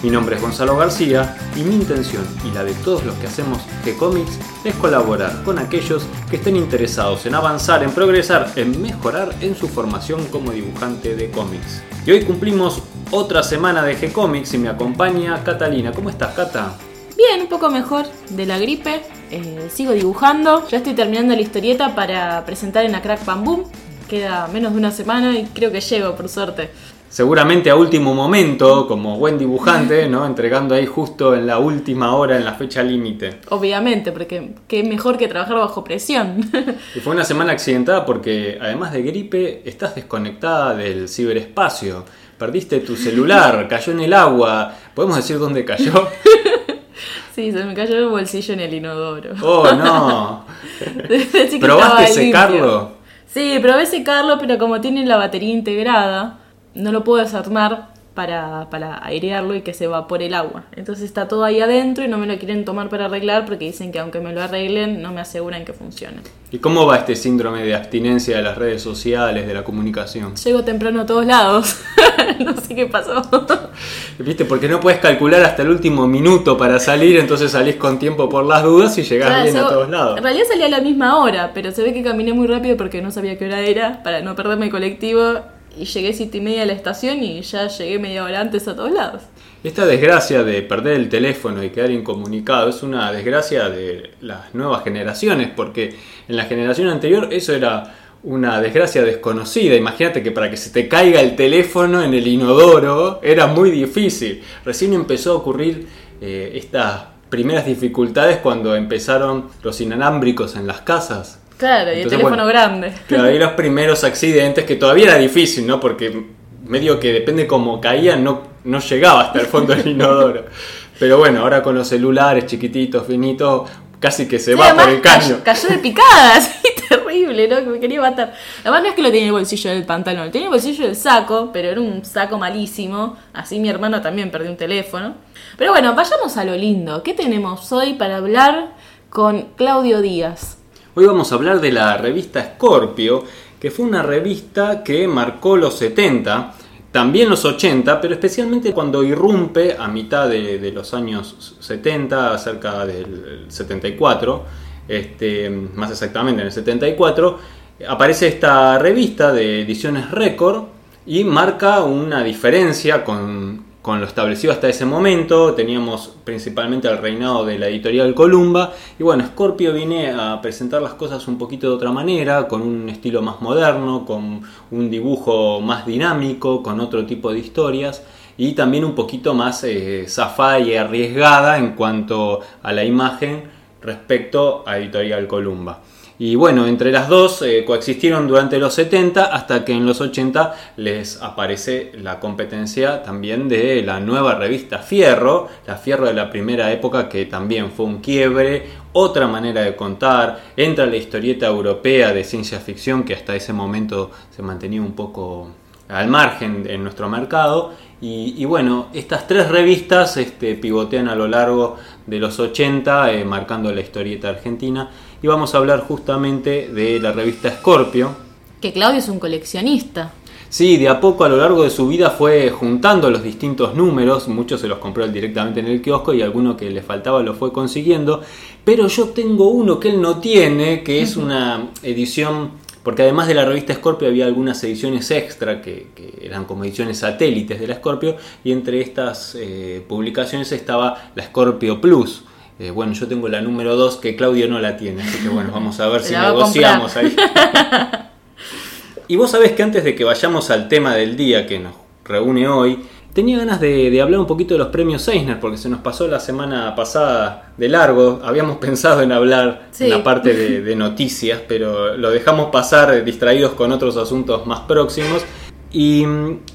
Mi nombre es Gonzalo García y mi intención y la de todos los que hacemos G-Comics es colaborar con aquellos que estén interesados en avanzar, en progresar, en mejorar en su formación como dibujante de cómics. Y hoy cumplimos otra semana de G-Comics y me acompaña Catalina. ¿Cómo estás, Cata? Bien, un poco mejor de la gripe. Eh, sigo dibujando. Ya estoy terminando la historieta para presentar en la Crack Bam Boom. Queda menos de una semana y creo que llego, por suerte. Seguramente a último momento, como buen dibujante, ¿no? Entregando ahí justo en la última hora, en la fecha límite. Obviamente, porque qué mejor que trabajar bajo presión. Y fue una semana accidentada porque además de gripe, estás desconectada del ciberespacio. Perdiste tu celular, cayó en el agua. ¿Podemos decir dónde cayó? Sí, se me cayó el bolsillo en el inodoro. Oh, no. ¿Probaste secarlo? Sí, probé secarlo, pero como tiene la batería integrada, no lo puedo desarmar para, para airearlo y que se evapore el agua. Entonces está todo ahí adentro y no me lo quieren tomar para arreglar porque dicen que aunque me lo arreglen, no me aseguran que funcione. ¿Y cómo va este síndrome de abstinencia de las redes sociales, de la comunicación? Llego temprano a todos lados. no sé qué pasó. ¿Viste? Porque no puedes calcular hasta el último minuto para salir, entonces salís con tiempo por las dudas y llegás Claro, bien a todos lados. En realidad salí a la misma hora, pero se ve que caminé muy rápido porque no sabía qué hora era para no perderme el colectivo. Y llegué siete y media a la estación y ya llegué media hora antes a todos lados. Esta desgracia de perder el teléfono y quedar incomunicado es una desgracia de las nuevas generaciones, porque en la generación anterior eso era una desgracia desconocida. Imagínate que para que se te caiga el teléfono en el inodoro era muy difícil. Recién empezó a ocurrir eh, estas primeras dificultades cuando empezaron los inalámbricos en las casas. Claro, y el teléfono bueno, grande. Claro, ahí los primeros accidentes, que todavía era difícil, ¿no? Porque medio que depende cómo caían, no, no llegaba hasta el fondo del inodoro. Pero bueno, ahora con los celulares chiquititos, finitos, casi que se Sí, va por el caño. Cayó, cayó de picada, así terrible, ¿no? Que me quería matar. Además no es que lo tenía en el bolsillo del pantalón, tenía en el bolsillo del saco, pero era un saco malísimo. Así mi hermano también perdió un teléfono. Pero bueno, vayamos a lo lindo. ¿Qué tenemos hoy para hablar con Claudio Díaz? Hoy vamos a hablar de la revista Scorpio, que fue una revista que marcó los 70, también los 80, pero especialmente cuando irrumpe a mitad de, los años 70, cerca del 74, este, más exactamente en el 74, aparece esta revista de ediciones récord y marca una diferencia con, con lo establecido hasta ese momento. Teníamos principalmente el reinado de la editorial Columba. Y bueno, Scorpio viene a presentar las cosas un poquito de otra manera, con un estilo más moderno, con un dibujo más dinámico, con otro tipo de historias. Y también un poquito más eh, zafada y arriesgada en cuanto a la imagen respecto a Editorial Columba. Y bueno, entre las dos eh, coexistieron durante los 70 hasta que en los 80 les aparece la competencia también de la nueva revista Fierro, la Fierro de la primera época que también fue un quiebre, otra manera de contar, entra la historieta europea de ciencia ficción que hasta ese momento se mantenía un poco al margen en nuestro mercado. Y, bueno, estas tres revistas este, pivotean a lo largo de los 80, eh, marcando la historieta argentina. Y vamos a hablar justamente de la revista Scorpio. Que Claudio es un coleccionista. Sí, de a poco a lo largo de su vida fue juntando los distintos números, muchos se los compró directamente en el kiosco y alguno que le faltaba lo fue consiguiendo, pero yo tengo uno que él no tiene, que es una edición, porque además de la revista Scorpio había algunas ediciones extra que, que eran como ediciones satélites de la Scorpio y entre estas eh, publicaciones estaba la Scorpio Plus. Eh, bueno, yo tengo la número 2 que Claudio no la tiene, así que bueno, vamos a ver si negociamos ahí. Y vos sabés que antes de que vayamos al tema del día que nos reúne hoy, tenía ganas de, de hablar un poquito de los premios Eisner, porque se nos pasó la semana pasada de largo. Habíamos pensado en hablar Sí. en la parte de, de noticias, pero lo dejamos pasar distraídos con otros asuntos más próximos. Y,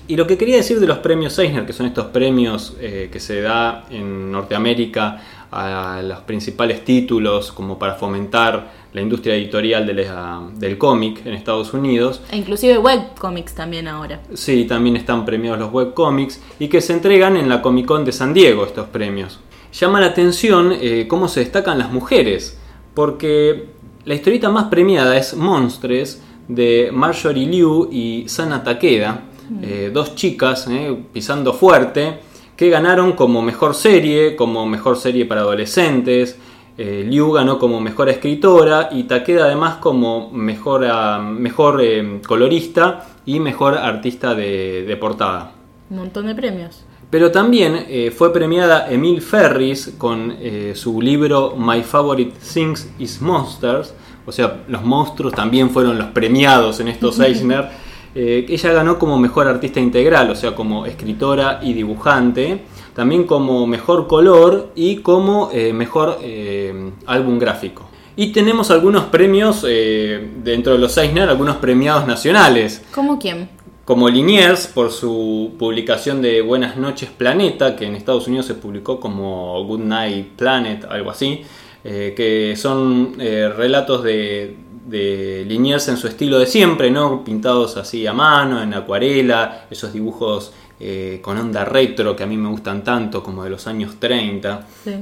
y lo que quería decir de los premios Eisner, que son estos premios eh, que se da en Norteamérica a los principales títulos como para fomentar la industria editorial de la- del cómic en Estados Unidos, E inclusive webcomics también ahora. Sí, también están premiados los webcomics y que se entregan en la Comic Con de San Diego estos premios. Llama la atención eh, cómo se destacan las mujeres, porque la historieta más premiada es Monstres de Marjorie Liu y Sana Takeda, eh, dos chicas eh, pisando fuerte que ganaron como mejor serie, como mejor serie para adolescentes. Eh, Liu ganó como mejor escritora y Takeda además como mejor, ah, mejor eh, colorista y mejor artista de, de portada. Un montón de premios. Pero también eh, fue premiada Emile Ferris con su libro My Favorite Things is Monsters, o sea, los monstruos también fueron los premiados en estos Eisner. Eh, ella ganó como mejor artista integral, o sea, como escritora y dibujante, también como mejor color y como eh, mejor eh, álbum gráfico. Y tenemos algunos premios eh, dentro de los Eisner, algunos premiados nacionales ¿Cómo quién? como Liniers por su publicación de Buenas noches Planeta, que en Estados Unidos se publicó como Good Night Planet, algo así, que son relatos de, de Liniers en su estilo de siempre, ¿no? pintados así a mano, en acuarela, esos dibujos eh, con onda retro que a mí me gustan tanto, como de los años 30 Sí.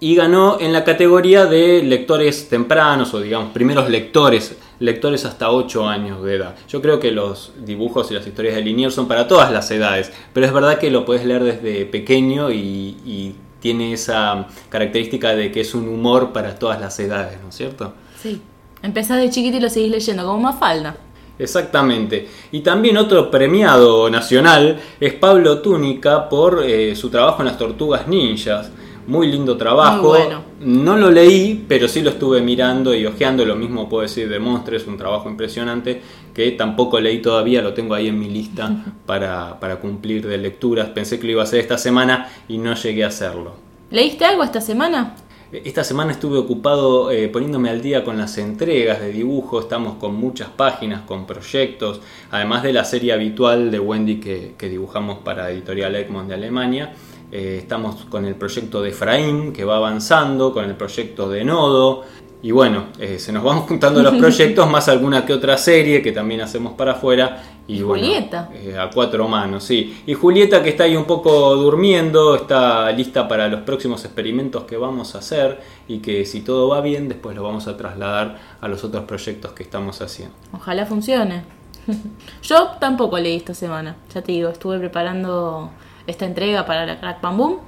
y ganó en la categoría de lectores tempranos o digamos primeros lectores, lectores hasta 8 años de edad. Yo creo que los dibujos y las historias de Liniers son para todas las edades, pero es verdad que lo puedes leer desde pequeño y, y tiene esa característica de que es un humor para todas las edades, ¿no es cierto? Sí. Empezás de chiquito y lo seguís leyendo, como Mafalda. Exactamente. Y también otro premiado nacional es Pablo Túnica por eh, su trabajo en las tortugas ninjas. Muy lindo trabajo. Muy bueno. No lo leí, pero sí lo estuve mirando y hojeando. Lo mismo puedo decir de Monstres, un trabajo impresionante que tampoco leí todavía, lo tengo ahí en mi lista para, para cumplir de lecturas. Pensé que lo iba a hacer esta semana y no llegué a hacerlo. ¿Leíste algo esta semana? Esta semana estuve ocupado eh, poniéndome al día con las entregas de dibujo, estamos con muchas páginas, con proyectos, además de la serie habitual de Wendy que, dibujamos para Editorial Egmont de Alemania. Eh, estamos con el proyecto de Efraín que va avanzando, con el proyecto de Nodo. Y bueno, eh, se nos van juntando los proyectos, más alguna que otra serie que también hacemos para afuera. Y bueno, Julieta. eh, a cuatro manos, sí. Y Julieta que está ahí un poco durmiendo, está lista para los próximos experimentos que vamos a hacer y que si todo va bien después lo vamos a trasladar a los otros proyectos que estamos haciendo. Ojalá funcione. Yo tampoco leí esta semana, ya te digo, estuve preparando esta entrega para la Crack Bam Boom,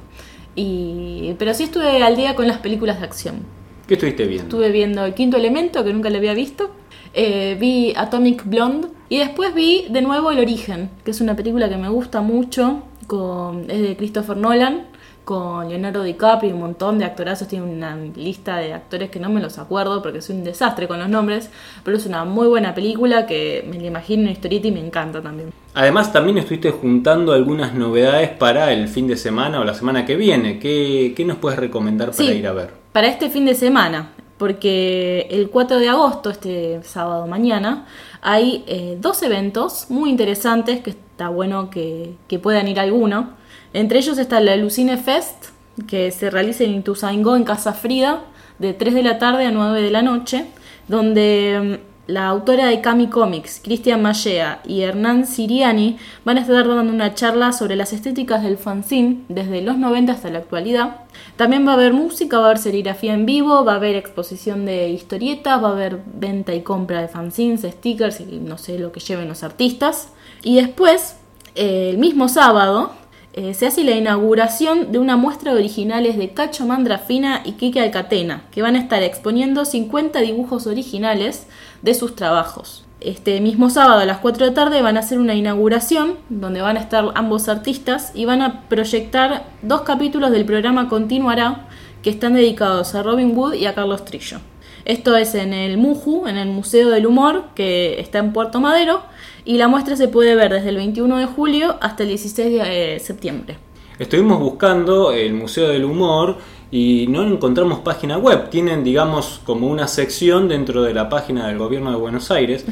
y... pero sí estuve al día con las películas de acción. ¿Qué estuviste viendo? Estuve viendo El Quinto Elemento, que nunca le había visto, eh, vi Atomic Blonde, y después vi de nuevo El Origen, que es una película que me gusta mucho, con... es de Christopher Nolan, con Leonardo DiCaprio y un montón de actorazos. Tiene una lista de actores que no me los acuerdo porque soy un desastre con los nombres. Pero es una muy buena película que me la imagino en historieta y me encanta también. Además también estuviste juntando algunas novedades para el fin de semana o la semana que viene. ¿Qué, qué nos puedes recomendar para Sí. ir a ver? Para este fin de semana, porque el 4 de agosto, este sábado mañana, hay eh, dos eventos muy interesantes que está bueno que, que puedan ir alguno. Entre ellos está la Lucine Fest, que se realiza en Ituzaingó, en Casa Frida, de 3 de la tarde a 9 de la noche, donde mm, la autora de Kami Comics, Cristian Mallea y Hernán Siriani van a estar dando una charla sobre las estéticas del fanzine desde los 90 hasta la actualidad. También va a haber música, va a haber serigrafía en vivo, va a haber exposición de historietas, va a haber venta y compra de fanzines, stickers y no sé lo que lleven los artistas. Y después, eh, el mismo sábado, eh, se hace la inauguración de una muestra de originales de Cacho Mandrafina y Kike Alcatena, que van a estar exponiendo 50 dibujos originales de sus trabajos. Este mismo sábado a las 4 de la tarde van a hacer una inauguración donde van a estar ambos artistas y van a proyectar dos capítulos del programa Continuará que están dedicados a Robin Wood y a Carlos Trillo. Esto es en el MUJU, en el Museo del Humor, que está en Puerto Madero, y la muestra se puede ver desde el 21 de julio hasta el 16 de eh, septiembre. Estuvimos buscando el Museo del Humor y no encontramos página web. Tienen, digamos, como una sección dentro de la página del gobierno de Buenos Aires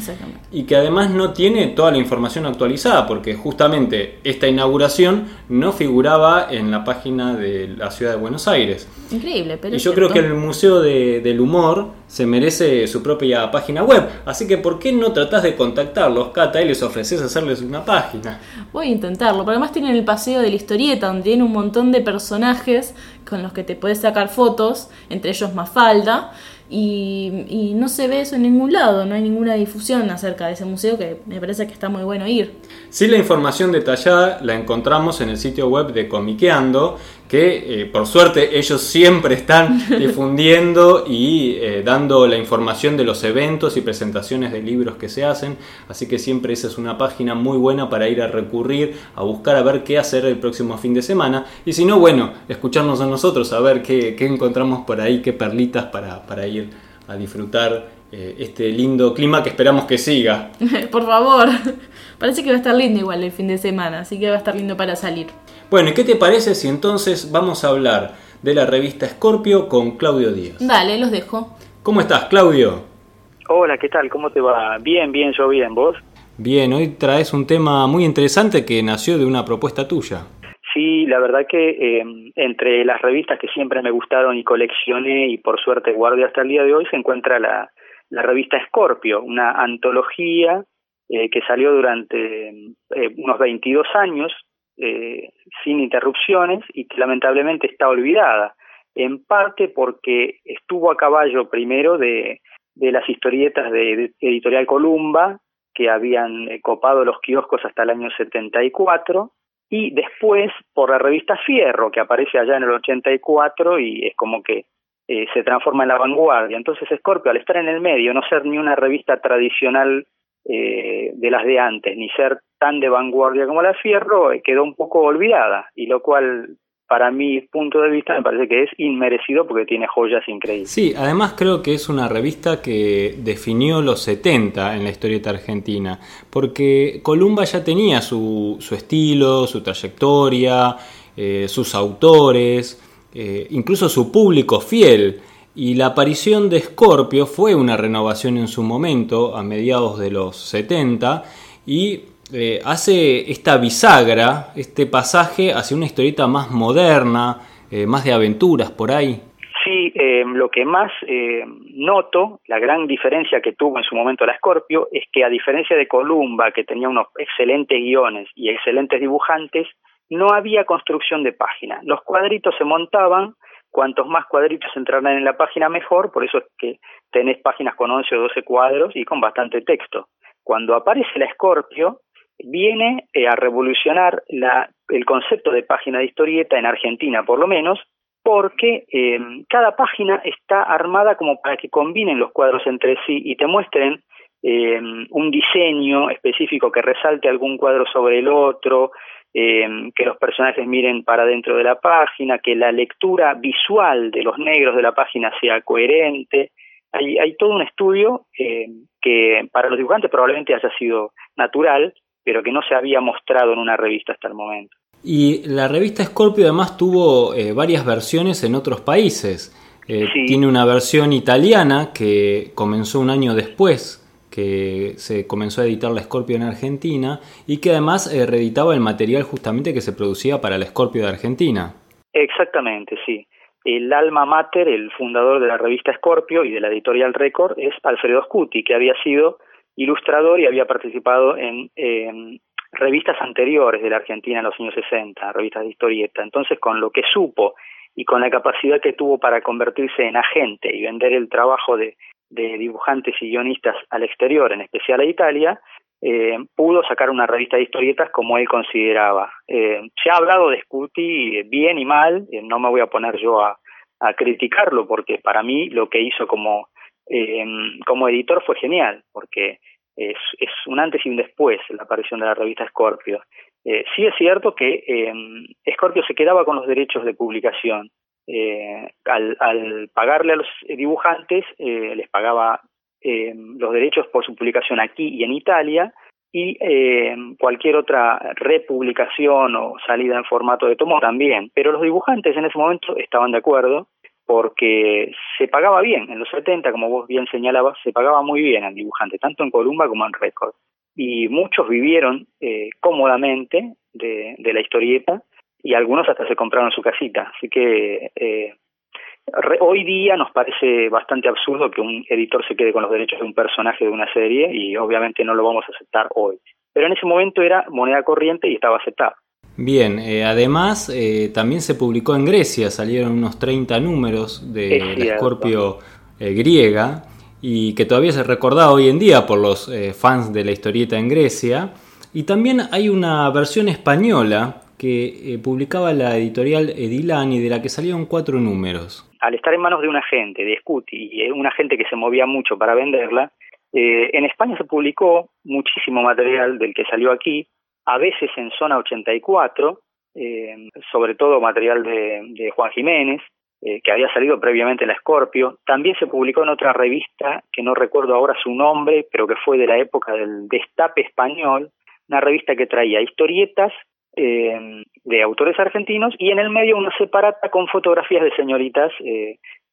y que además no tiene toda la información actualizada porque justamente esta inauguración no figuraba en la página de la ciudad de Buenos Aires. Increíble, pero... Y yo creo que el Museo del Humor se merece su propia página web. Así que, ¿por qué no tratás de contactarlos, Cata, y les ofreces hacerles una página? Voy a intentarlo, pero además tienen el paseo de la historieta, donde tiene un montón de personajes con los que te puedes sacar fotos, entre ellos Mafalda, y, y, no se ve eso en ningún lado, no hay ninguna difusión acerca de ese museo que me parece que está muy bueno ir. Sí, la información detallada la encontramos en el sitio web de Comiqueando, que eh, por suerte ellos siempre están difundiendo y eh, dando la información de los eventos y presentaciones de libros que se hacen, así que siempre esa es una página muy buena para ir a recurrir, a buscar a ver qué hacer el próximo fin de semana, y si no, bueno, escucharnos a nosotros, a ver qué, qué encontramos por ahí, qué perlitas para, para ir a disfrutar eh, este lindo clima que esperamos que siga. por favor, parece que va a estar lindo igual el fin de semana, así que va a estar lindo para salir. Bueno, ¿y qué te parece si entonces vamos a hablar de la revista Scorpio con Claudio Díaz? Dale, los dejo. ¿Cómo estás, Claudio? Hola, ¿qué tal? ¿Cómo te va? Bien, bien, yo bien, ¿vos? Bien, hoy traes un tema muy interesante que nació de una propuesta tuya. Sí, la verdad que eh, entre las revistas que siempre me gustaron y coleccioné y por suerte guardé hasta el día de hoy se encuentra la, la revista Scorpio, una antología eh, que salió durante eh, unos 22 años eh, sin interrupciones y que lamentablemente está olvidada, en parte porque estuvo a caballo primero de, de las historietas de, Editorial Columba, que habían eh, copado los kioscos hasta el año 74, y después por la revista Fierro, que aparece allá en el 84 y es como que eh, se transforma en la vanguardia. Entonces Scorpio, al estar en el medio, no ser ni una revista tradicional eh, de las de antes, ni ser tan de vanguardia como la Fierro, eh, quedó un poco olvidada, y lo cual para mi punto de vista me parece que es inmerecido porque tiene joyas increíbles. Sí, además creo que es una revista que definió los 70 en la historieta argentina, porque Columba ya tenía su, su estilo, su trayectoria, eh, sus autores, incluso su público fiel. Y la aparición de Scorpio fue una renovación en su momento, a mediados de los 70, y eh, hace esta bisagra, este pasaje hacia una historieta más moderna, eh, más de aventuras por ahí. Sí, eh, lo que más noto, la gran diferencia que tuvo en su momento la Scorpio, es que a diferencia de Columba, que tenía unos excelentes guiones y excelentes dibujantes, no había construcción de página. Los cuadritos se montaban cuantos más cuadritos entrarán en la página mejor, por eso es que tenés páginas con 11 o 12 cuadros y con bastante texto. Cuando aparece la Scorpio, viene eh, a revolucionar la, el concepto de página de historieta en Argentina, por lo menos, porque eh, cada página está armada como para que combinen los cuadros entre sí y te muestren eh, un diseño específico que resalte algún cuadro sobre el otro, eh, que los personajes miren para dentro de la página, que la lectura visual de los negros de la página sea coherente. Hay, hay todo un estudio eh, que para los dibujantes probablemente haya sido natural, pero que no se había mostrado en una revista hasta el momento. Y la revista Scorpio además tuvo eh, varias versiones en otros países. Tiene una versión italiana que comenzó un año después que se comenzó a editar la Scorpio en Argentina y que además eh, reeditaba el material justamente que se producía para la Scorpio de Argentina. Exactamente, sí. El alma mater, el fundador de la revista Scorpio y de la editorial Record es Alfredo Scuti, que había sido ilustrador y había participado en revistas anteriores de la Argentina en los años 60, revistas de historieta. Entonces, con lo que supo y con la capacidad que tuvo para convertirse en agente y vender el trabajo de, de dibujantes y guionistas al exterior, en especial a Italia, eh, pudo sacar una revista de historietas como él consideraba. Eh, se ha hablado de Scuti bien y mal, eh, no me voy a poner yo a, criticarlo porque para mí lo que hizo como, como editor fue genial, porque es, es un antes y un después la aparición de la revista Scorpio. sí es cierto que Scorpio se quedaba con los derechos de publicación, eh, al, pagarle a los dibujantes, eh, les pagaba eh, los derechos por su publicación aquí y en Italia, y eh, cualquier otra republicación o salida en formato de tomo también. Pero los dibujantes en ese momento estaban de acuerdo porque se pagaba bien. En los 70, como vos bien señalabas, se pagaba muy bien al dibujante, tanto en Columba como en Record. Y muchos vivieron cómodamente de, de, la historieta y algunos hasta se compraron su casita. Así que eh, hoy día nos parece bastante absurdo que un editor se quede con los derechos de un personaje de una serie y obviamente no lo vamos a aceptar hoy. Pero en ese momento era moneda corriente y estaba aceptado. Bien, eh, además eh, también se publicó en Grecia, salieron unos 30 números de la Scorpio griega y que todavía se recordaba hoy en día por los fans de la historieta en Grecia. Y también hay una versión española que publicaba la editorial Edilani de la que salieron cuatro números. Al estar en manos de un agente, de Scuti, y un agente que se movía mucho para venderla, en España se publicó muchísimo material del que salió aquí, a veces en zona 84, eh, sobre todo material de, Juan Jiménez, eh, que había salido previamente en la Scorpio. También se publicó en otra revista, que no recuerdo ahora su nombre, pero que fue de la época del Destape Español, una revista que traía historietas eh, de autores argentinos y en el medio una separata con fotografías de señoritas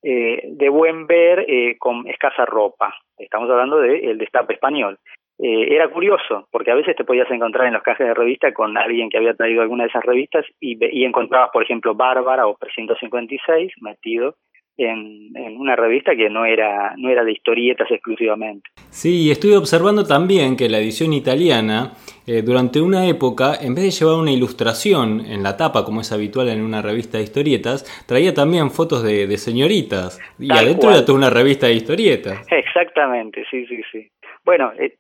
de buen ver con escasa ropa. Estamos hablando del Destape Español. Eh, era curioso, porque a veces te podías encontrar en los cajes de revista con alguien que había traído alguna de esas revistas y, y encontrabas, por ejemplo, Bárbara o 356 metido en, una revista que no era, no era de historietas exclusivamente. Sí, y estuve observando también que la edición italiana, eh, durante una época, en vez de llevar una ilustración en la tapa, como es habitual en una revista de historietas, traía también fotos de, señoritas. Y adentro era toda una revista de historietas. Exactamente, sí, sí, sí. Bueno, eh,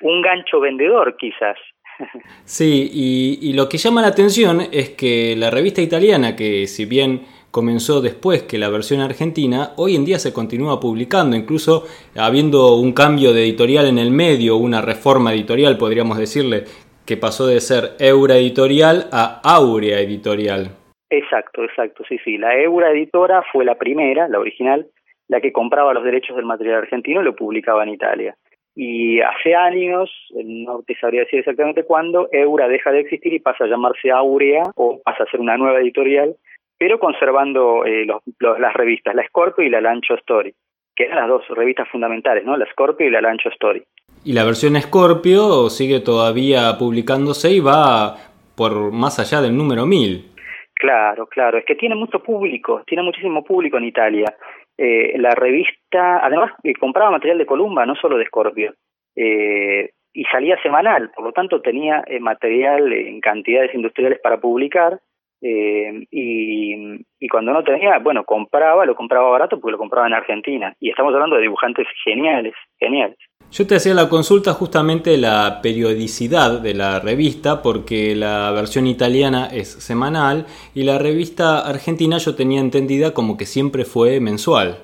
un gancho vendedor quizás. Sí, y, lo que llama la atención es que la revista italiana, que si bien comenzó después que la versión argentina, hoy en día se continúa publicando, incluso habiendo un cambio de editorial en el medio, una reforma editorial, podríamos decirle, que pasó de ser Eura Editorial a Aurea Editorial. Exacto, exacto, sí, sí. La Eura Editora fue la primera, la original, la que compraba los derechos del material argentino y lo publicaba en Italia. Y hace años, no te sabría decir exactamente cuándo, Eura deja de existir y pasa a llamarse Aurea o pasa a ser una nueva editorial, pero conservando eh, las revistas, la Scorpio y la Lancho Story, que eran las dos revistas fundamentales, ¿no? La Scorpio y la Lancho Story. Y la versión Scorpio sigue todavía publicándose y va por más allá del número 1000. Claro, claro, es que tiene mucho público, tiene muchísimo público en Italia. Eh, la revista, además eh, compraba material de Columba, no solo de Scorpio, eh, y salía semanal, por lo tanto tenía eh, material en cantidades industriales para publicar, y, y, cuando no tenía, bueno, compraba, lo compraba barato porque lo compraba en Argentina, y estamos hablando de dibujantes geniales, geniales. Yo te hacía la consulta justamente la periodicidad de la revista, porque la versión italiana es semanal y la revista argentina yo tenía entendida como que siempre fue mensual.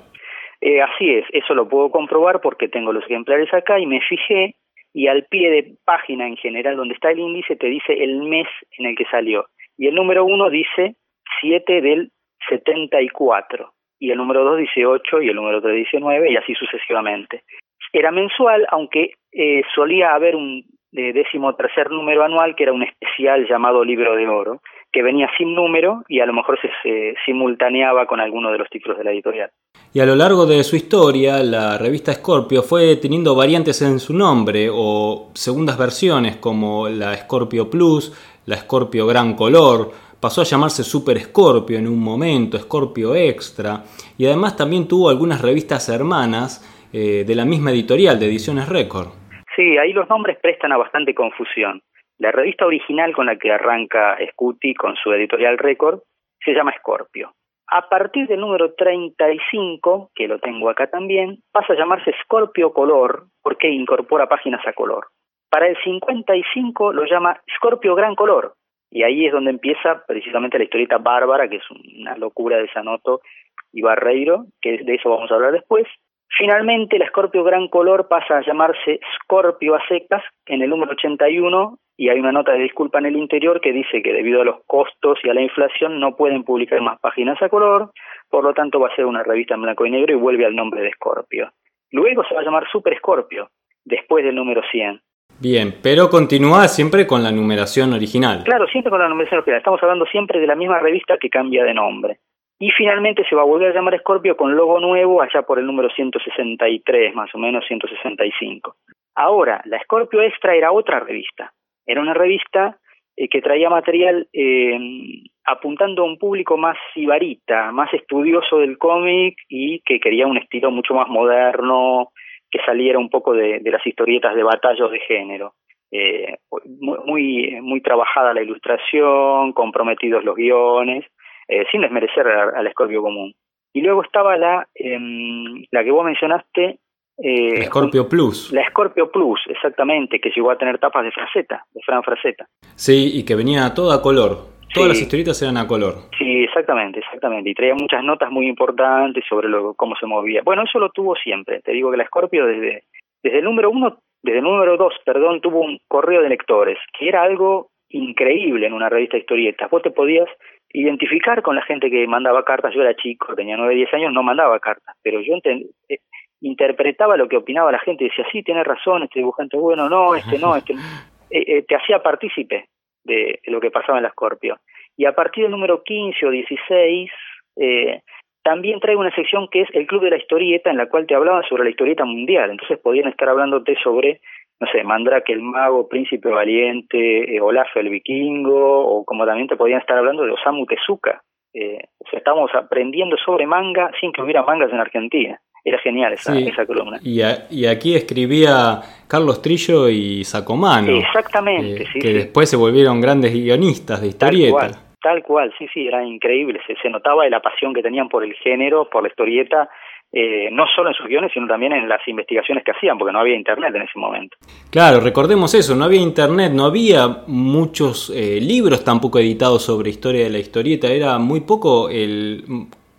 Eh, así es, eso lo puedo comprobar porque tengo los ejemplares acá y me fijé y al pie de página en general donde está el índice te dice el mes en el que salió. Y el número uno dice 7 del 74 y el número 2 dice 8 y el número 3 dice 9 y así sucesivamente. Era mensual, aunque eh, solía haber un décimo tercer número anual que era un especial llamado Libro de Oro, que venía sin número y a lo mejor se, simultaneaba con alguno de los títulos de la editorial. Y a lo largo de su historia, la revista Scorpio fue teniendo variantes en su nombre o segundas versiones como la Scorpio Plus, la Scorpio Gran Color, pasó a llamarse Super Scorpio en un momento, Scorpio Extra, y además también tuvo algunas revistas hermanas eh, de la misma editorial, de Ediciones Record. Sí, ahí los nombres prestan a bastante confusión. La revista original con la que arranca Scuti con su editorial Record se llama Scorpio. A partir del número 35, que lo tengo acá también, pasa a llamarse Scorpio Color porque incorpora páginas a color. Para el 55 lo llama Scorpio Gran Color y ahí es donde empieza precisamente la historieta Bárbara, que es una locura de Sanoto y Barreiro, que de eso vamos a hablar después. Finalmente, la Scorpio Gran Color pasa a llamarse Scorpio a secas en el número 81 y hay una nota de disculpa en el interior que dice que debido a los costos y a la inflación no pueden publicar más páginas a color, por lo tanto va a ser una revista en blanco y negro y vuelve al nombre de Scorpio. Luego se va a llamar Super Scorpio, después del número 100. Bien, pero continúa siempre con la numeración original. Claro, siempre con la numeración original. Estamos hablando siempre de la misma revista que cambia de nombre. Y finalmente se va a volver a llamar Scorpio con logo nuevo allá por el número 163, más o menos 165. Ahora, la Scorpio Extra era otra revista. Era una revista eh, que traía material eh, apuntando a un público más sibarita, más estudioso del cómic y que quería un estilo mucho más moderno, que saliera un poco de, las historietas de batallos de género. Eh, muy, muy trabajada la ilustración, comprometidos los guiones, eh, sin desmerecer al Escorpio común. Y luego estaba la, em, la que vos mencionaste. Eh, Scorpio Plus. La Scorpio Plus, exactamente, que llegó a tener tapas de fraseta, de Fran Fraseta. Sí, y que venía toda a color. Todas las historietas eran a color. Sí, exactamente, exactamente. Y traía muchas notas muy importantes sobre lo, cómo se movía. Bueno, eso lo tuvo siempre. Te digo que la Scorpio desde, desde el número uno, desde el número dos, perdón, tuvo un correo de lectores, que era algo increíble en una revista de historietas. Vos te podías identificar con la gente que mandaba cartas. Yo era chico, tenía nueve, diez años, no mandaba cartas, pero yo eh, interpretaba lo que opinaba la gente y decía, sí, tiene razón, este dibujante es bueno, no, este no, este... Eh, eh, te hacía partícipe de, lo que pasaba en la Scorpio. Y a partir del número 15 o 16, eh, también traigo una sección que es el Club de la Historieta, en la cual te hablaban sobre la historieta mundial. Entonces podían estar hablándote sobre, no sé, Mandrake el Mago, Príncipe Valiente, eh, Olaf el Vikingo, o como también te podían estar hablando de Osamu Tezuka. Eh, o sea, estamos aprendiendo sobre manga sin que hubiera mangas en Argentina. Era genial esa, esa columna. Y, y, aquí escribía Carlos Trillo y Sacomano. exactamente, eh, Que después se volvieron grandes guionistas de historieta. Tal cual, tal cual, sí, sí, era increíble. Se, se notaba la pasión que tenían por el género, por la historieta, eh, no solo en sus guiones, sino también en las investigaciones que hacían, porque no había internet en ese momento. Claro, recordemos eso, no había internet, no había muchos eh, libros tampoco editados sobre historia de la historieta, era muy poco el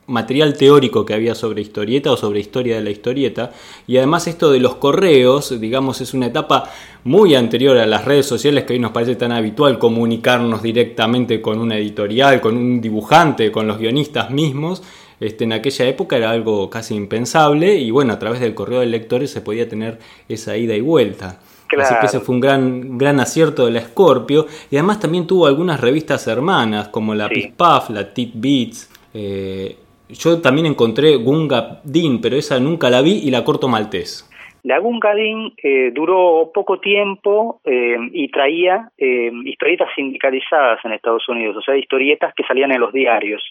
material teórico que había sobre historieta o sobre historia de la historieta. Y además esto de los correos, digamos, es una etapa muy anterior a las redes sociales que hoy nos parece tan habitual comunicarnos directamente con una editorial, con un dibujante, con los guionistas mismos. Este, en aquella época era algo casi impensable y bueno, a través del correo de lectores se podía tener esa ida y vuelta. Así que ese fue un gran, gran acierto de la Scorpio. Y además también tuvo algunas revistas hermanas como la sí. La Tit Beats, eh, yo también encontré Gunga Din, pero esa nunca la vi y la corto maltés. La Gunga Din eh, duró poco tiempo eh, y traía eh, historietas sindicalizadas en Estados Unidos, o sea, historietas que salían en los diarios.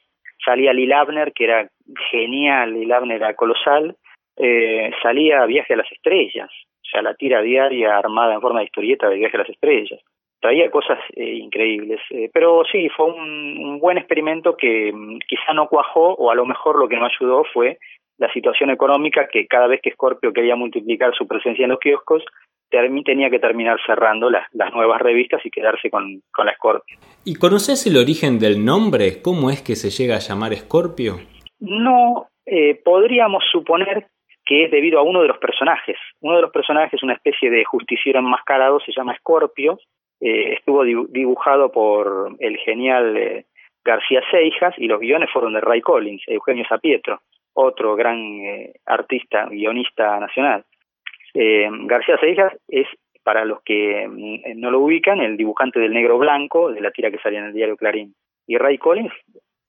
Salía Lil Abner, que era genial, Lil Abner era colosal, eh, salía Viaje a las Estrellas, o sea, la tira diaria armada en forma de historieta de Viaje a las Estrellas traía cosas eh, increíbles. Eh, pero sí, fue un, un, buen experimento que mm, quizá no cuajó, o a lo mejor lo que no ayudó fue la situación económica, que cada vez que Scorpio quería multiplicar su presencia en los kioscos, tenía que terminar cerrando las, las nuevas revistas y quedarse con, con la Scorpio. ¿Y conoces el origen del nombre? ¿Cómo es que se llega a llamar Scorpio? No, eh, podríamos suponer es debido a uno de los personajes. Uno de los personajes, una especie de justiciero enmascarado, se llama Scorpio, eh, estuvo dibujado por el genial eh, García Seijas y los guiones fueron de Ray Collins, Eugenio Zapietro, otro gran eh, artista, guionista nacional. Eh, García Seijas es, para los que mm, no lo ubican, el dibujante del negro blanco, de la tira que salía en el diario Clarín. Y Ray Collins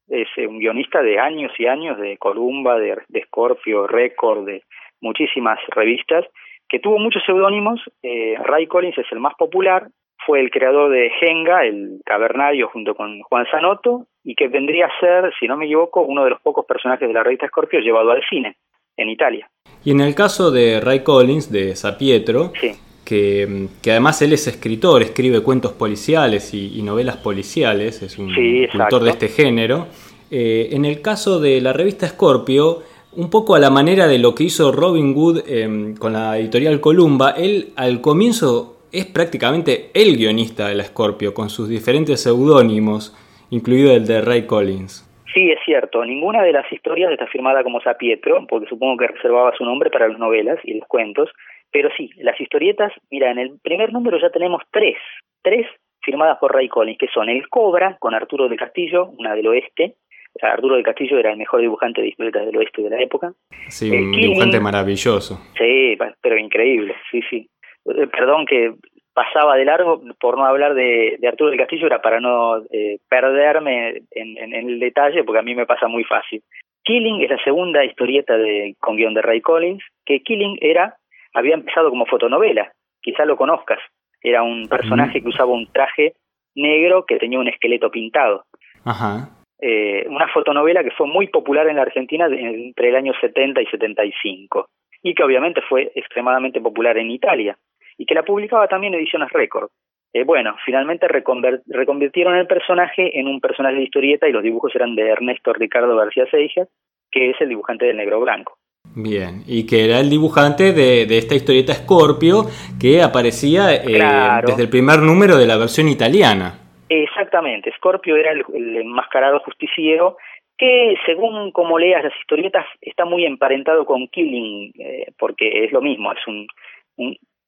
es un guionista de años y años de Columba, de, de Scorpio, Record, de muchísimas revistas, que tuvo muchos seudónimos. Ray Collins es el más popular, fue el creador de Genga, el cavernario, junto con Juan Zanotto, y que vendría a ser, si no me equivoco, uno de los pocos personajes de la revista Scorpio llevado al cine, en Italia. Y en el caso de Ray Collins, de Sapietro, sí. Que, que, además él es escritor, escribe cuentos policiales y, y novelas policiales, es un sí, escritor de este género. Eh, en el caso de la revista Scorpio, un poco a la manera de lo que hizo Robin Wood eh, con la editorial Columba, él al comienzo es prácticamente el guionista de la Scorpio, con sus diferentes seudónimos, incluido el de Ray Collins. Sí, es cierto. Ninguna de las historias está firmada como Sapietro, porque supongo que reservaba su nombre para las novelas y los cuentos. Pero sí, las historietas, mira, en el primer número ya tenemos tres, tres firmadas por Ray Collins, que son El Cobra, con Arturo de Castillo, una del oeste. Arturo de Castillo era el mejor dibujante de historietas del oeste de la época. Sí, un dibujante maravilloso. Sí, pero increíble, sí, sí. Eh, perdón que pasaba de largo, por no hablar de, Arturo del Castillo, era para no eh, perderme en, el detalle, porque a mí me pasa muy fácil. Killing es la segunda historieta de, con guion de Ray Collins, que Killing era, había empezado como fotonovela, quizás lo conozcas, era un personaje que usaba un traje negro que tenía un esqueleto pintado. Ajá. Eh, una fotonovela que fue muy popular en la Argentina entre el año 70 y 75 y que obviamente fue extremadamente popular en Italia y que la publicaba también Ediciones Record. Eh, bueno, finalmente reconvirtieron el personaje en un personaje de historieta y los dibujos eran de Ernesto Ricardo García Seijas, que es el dibujante del Negro Blanco. Bien, y que era el dibujante de, esta historieta Scorpio que aparecía eh, desde el primer número de la versión italiana. Exactamente, Scorpio era el, enmascarado justiciero que según como leas las historietas está muy emparentado con Killing, eh, porque es lo mismo, es un,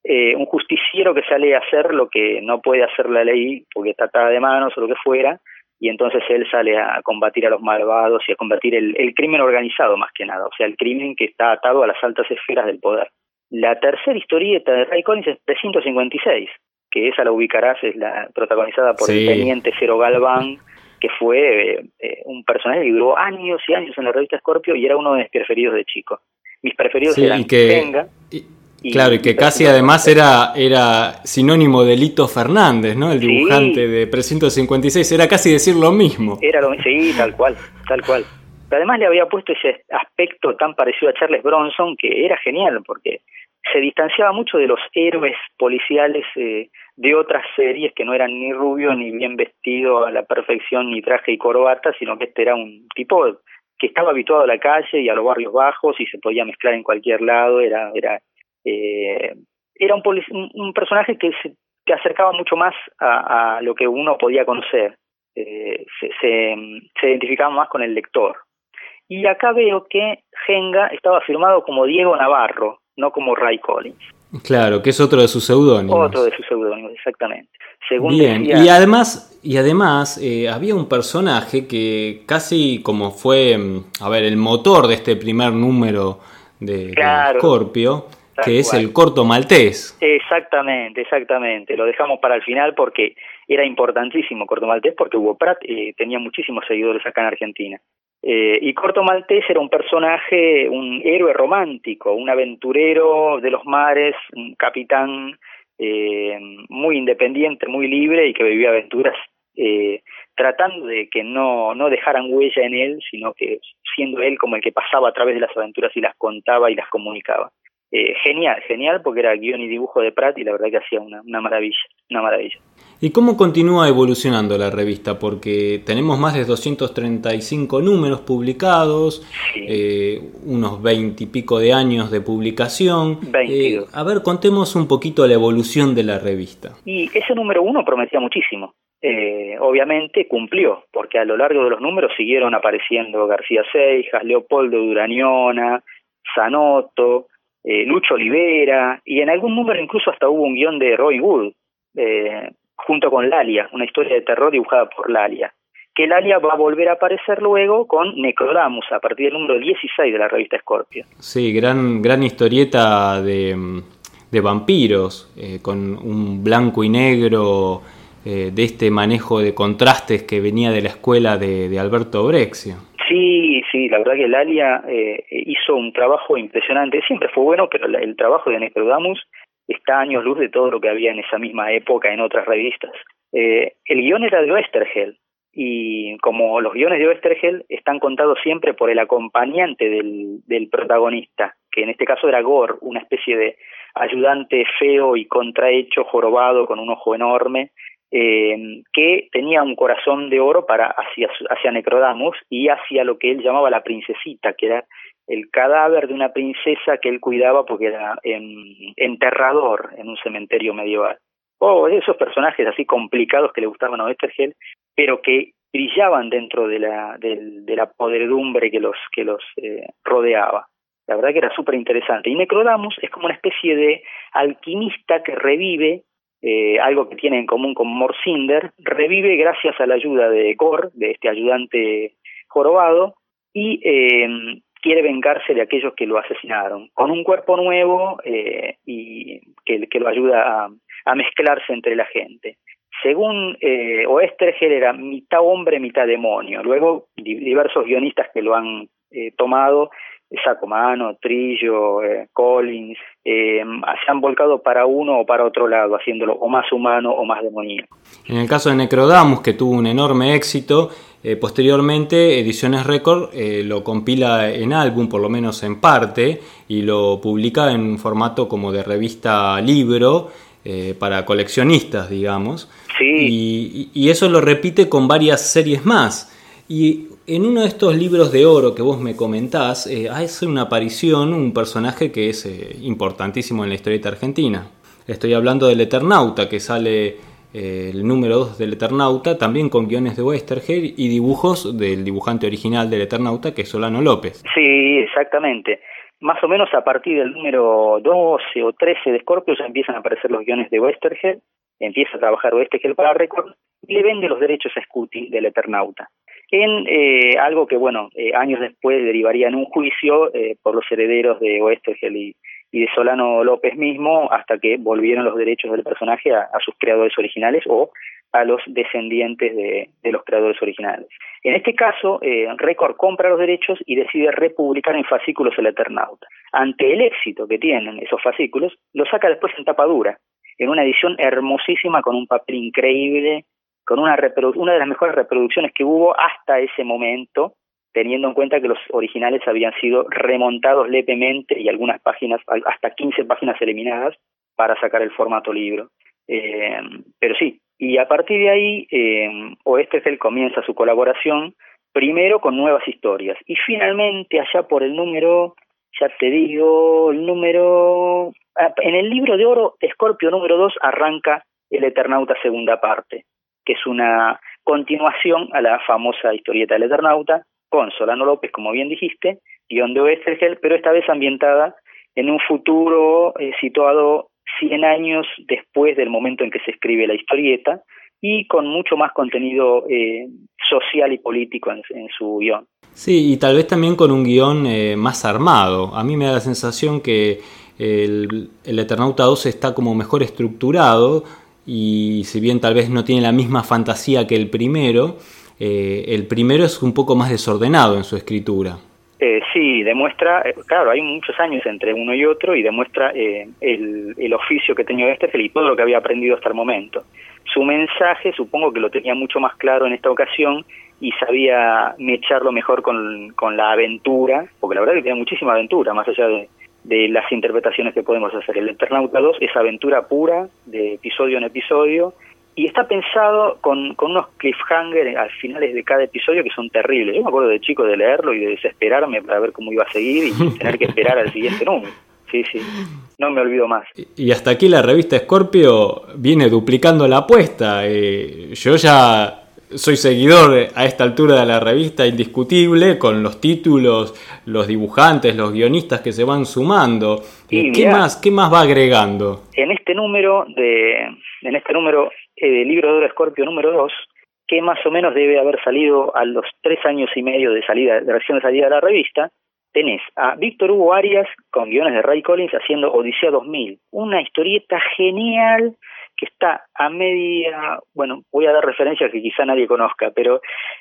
eh, un, justiciero que sale a hacer lo que no puede hacer la ley porque está atada de manos o lo que fuera, y entonces él sale a combatir a los malvados y a combatir el, el crimen organizado más que nada, o sea, el crimen que está atado a las altas esferas del poder. La tercera historieta de Ray Collins es 356, que esa la ubicarás, es la protagonizada por el teniente Cero Galván, que fue eh, un personaje que duró años y años en la revista Scorpio y era uno de mis preferidos de chico. Mis preferidos eran que, claro, y que casi además era, era sinónimo de Lito Fernández, ¿no? El dibujante de 356, era casi decir lo mismo. Era lo mismo, sí, tal cual, tal cual. además le había puesto ese aspecto tan parecido a Charles Bronson que era genial, porque se distanciaba mucho de los héroes policiales eh, de otras series que no eran ni rubio ni bien vestido a la perfección ni traje y corbata, sino que este era un tipo que estaba habituado a la calle y a los barrios bajos y se podía mezclar en cualquier lado, era era eh, era un, un, personaje que se acercaba mucho más a, lo que uno podía conocer, eh, se, se, se identificaba más con el lector. Y acá veo que Genga estaba firmado como Diego Navarro, no como Ray Collins. Claro, que es otro de sus seudónimos. Otro de sus seudónimos, exactamente. Bien, y además, y además eh, había un personaje que casi como fue, mm, a ver, el motor de este primer número de, Scorpio, que es el corto maltés. Exactamente, exactamente. Lo dejamos para el final porque era importantísimo corto maltés porque Hugo Pratt eh, tenía muchísimos seguidores acá en Argentina. Eh, y Corto Maltés era un personaje, un héroe romántico, un aventurero de los mares, un capitán eh, muy independiente, muy libre y que vivía aventuras eh, tratando de que no, no dejaran huella en él, sino que siendo él como el que pasaba a través de las aventuras y las contaba y las comunicaba. Eh, genial, genial porque era guion y dibujo de Pratt y la verdad que hacía una, una maravilla, una maravilla. ¿Y cómo continúa evolucionando la revista? Porque tenemos más de 235 números publicados, eh, unos 20 y pico de años de publicación. Eh, a ver, contemos un poquito la evolución de la revista. Y ese número uno prometía muchísimo. Eh, obviamente cumplió, porque a lo largo de los números siguieron apareciendo García Seijas, Leopoldo Duraniona, Zanotto, eh, Lucho Olivera, y en algún número incluso hasta hubo un guion de Roy Wood, eh, junto con Lalia, una historia de terror dibujada por Lalia. Que Lalia va a volver a aparecer luego con Necrodamus a partir del número 16 de la revista Scorpio. Sí, gran, gran historieta de, de vampiros, eh, con un blanco y negro de este manejo de contrastes que venía de la escuela de, de Alberto Brexio. Sí, sí, la verdad que Lalia eh, hizo un trabajo impresionante. Siempre fue bueno, pero el trabajo de Necrodamus está a años luz de todo lo que había en esa misma época en otras revistas. Eh, el guion era de Oestergel, y como los guiones de Oestergel están contados siempre por el acompañante del, del protagonista, que en este caso era Gore, una especie de ayudante feo y contrahecho, jorobado, con un ojo enorme, eh, que tenía un corazón de oro para hacia, hacia Necrodamus y hacia lo que él llamaba la princesita, que era el cadáver de una princesa que él cuidaba porque era enterrador en un cementerio medieval. O oh, esos personajes así complicados que le gustaban a Oestergel, pero que brillaban dentro de la, de, la podredumbre que los, que los eh, rodeaba. La verdad que era súper interesante. Y Necrodamus es como una especie de alquimista que revive eh, algo que tiene en común con Morsinder, revive gracias a la ayuda de Gore, de este ayudante jorobado, y eh, quiere vengarse de aquellos que lo asesinaron, con un cuerpo nuevo eh, y que, lo ayuda a, a mezclarse entre la gente. Según eh, Oestergel era mitad hombre, mitad demonio. Luego diversos guionistas que lo han eh, tomado, Sacomano, Trillo, eh, Collins, eh, se han volcado para uno o para otro lado, haciéndolo o más humano o más demoníaco. En el caso de Necrodamus, que tuvo un enorme éxito, eh, posteriormente Ediciones Record eh, lo compila en álbum, por lo menos en parte, y lo publica en formato como de revista libro, para coleccionistas, digamos. Sí. Y, y, eso lo repite con varias series más. Y en uno de estos libros de oro que vos me comentás, eh, hace una aparición un personaje que es eh, importantísimo en la historieta argentina. Estoy hablando del Eternauta, que sale eh, el número 2 del Eternauta, también con guiones de Westerger y dibujos del dibujante original del Eternauta, que es Solano López. Sí, exactamente. Más o menos a partir del número 12 o 13 de Scorpio ya empiezan a aparecer los guiones de Westerger, empieza a trabajar Westerger para Record y le vende los derechos a Scuti del Eternauta en eh, algo que, bueno, eh, años después derivaría en un juicio eh, por los herederos de Oestergel y, de Solano López mismo, hasta que volvieron los derechos del personaje a, sus creadores originales o a los descendientes de, de, los creadores originales. En este caso, eh, Record compra los derechos y decide republicar en fascículos el Eternauta. Ante el éxito que tienen esos fascículos, lo saca después en tapadura, en una edición hermosísima con un papel increíble, con una, una de las mejores reproducciones que hubo hasta ese momento, teniendo en cuenta que los originales habían sido remontados levemente y algunas páginas, hasta 15 páginas eliminadas, para sacar el formato libro. Eh, pero sí, y a partir de ahí, eh, Oestefel comienza su colaboración primero con nuevas historias y finalmente allá por el número, ya te digo, el número... Ah, en el libro de oro, Escorpio número 2 arranca el Eternauta segunda parte que es una continuación a la famosa historieta del Eternauta, con Solano López, como bien dijiste, guion de Oestergel, pero esta vez ambientada en un futuro eh, situado 100 años después del momento en que se escribe la historieta y con mucho más contenido eh, social y político en, su guion. Sí, y tal vez también con un guion eh, más armado. A mí me da la sensación que el, el Eternauta 2 está como mejor estructurado, y si bien tal vez no tiene la misma fantasía que el primero, eh, el primero es un poco más desordenado en su escritura. Eh, sí, demuestra, eh, claro, hay muchos años entre uno y otro y demuestra eh, el, oficio que tenía este y todo lo que había aprendido hasta el momento. Su mensaje supongo que lo tenía mucho más claro en esta ocasión y sabía mecharlo mejor con, con la aventura, porque la verdad es que tenía muchísima aventura, más allá de, de las interpretaciones que podemos hacer. El Eternauta 2 es aventura pura, de episodio en episodio, y está pensado con, con unos cliffhangers al finales de cada episodio que son terribles. Yo me acuerdo de chico de leerlo y de desesperarme para ver cómo iba a seguir y tener que esperar al siguiente número. Sí, sí, no me olvido más. Y hasta aquí la revista Scorpio viene duplicando la apuesta. Eh, yo ya soy seguidor a esta altura de la revista indiscutible con los títulos, los dibujantes, los guionistas que se van sumando. Sí, ¿Qué mirá, más qué más va agregando? En este número de en este número eh, de libro de oro Escorpio número 2, que más o menos debe haber salido a los tres años y medio de salida de recién de salida de la revista, tenés a Víctor Hugo Arias con guiones de Ray Collins haciendo Odisea 2000, una historieta genial que está a media, bueno, voy a dar referencias que quizá nadie conozca, pero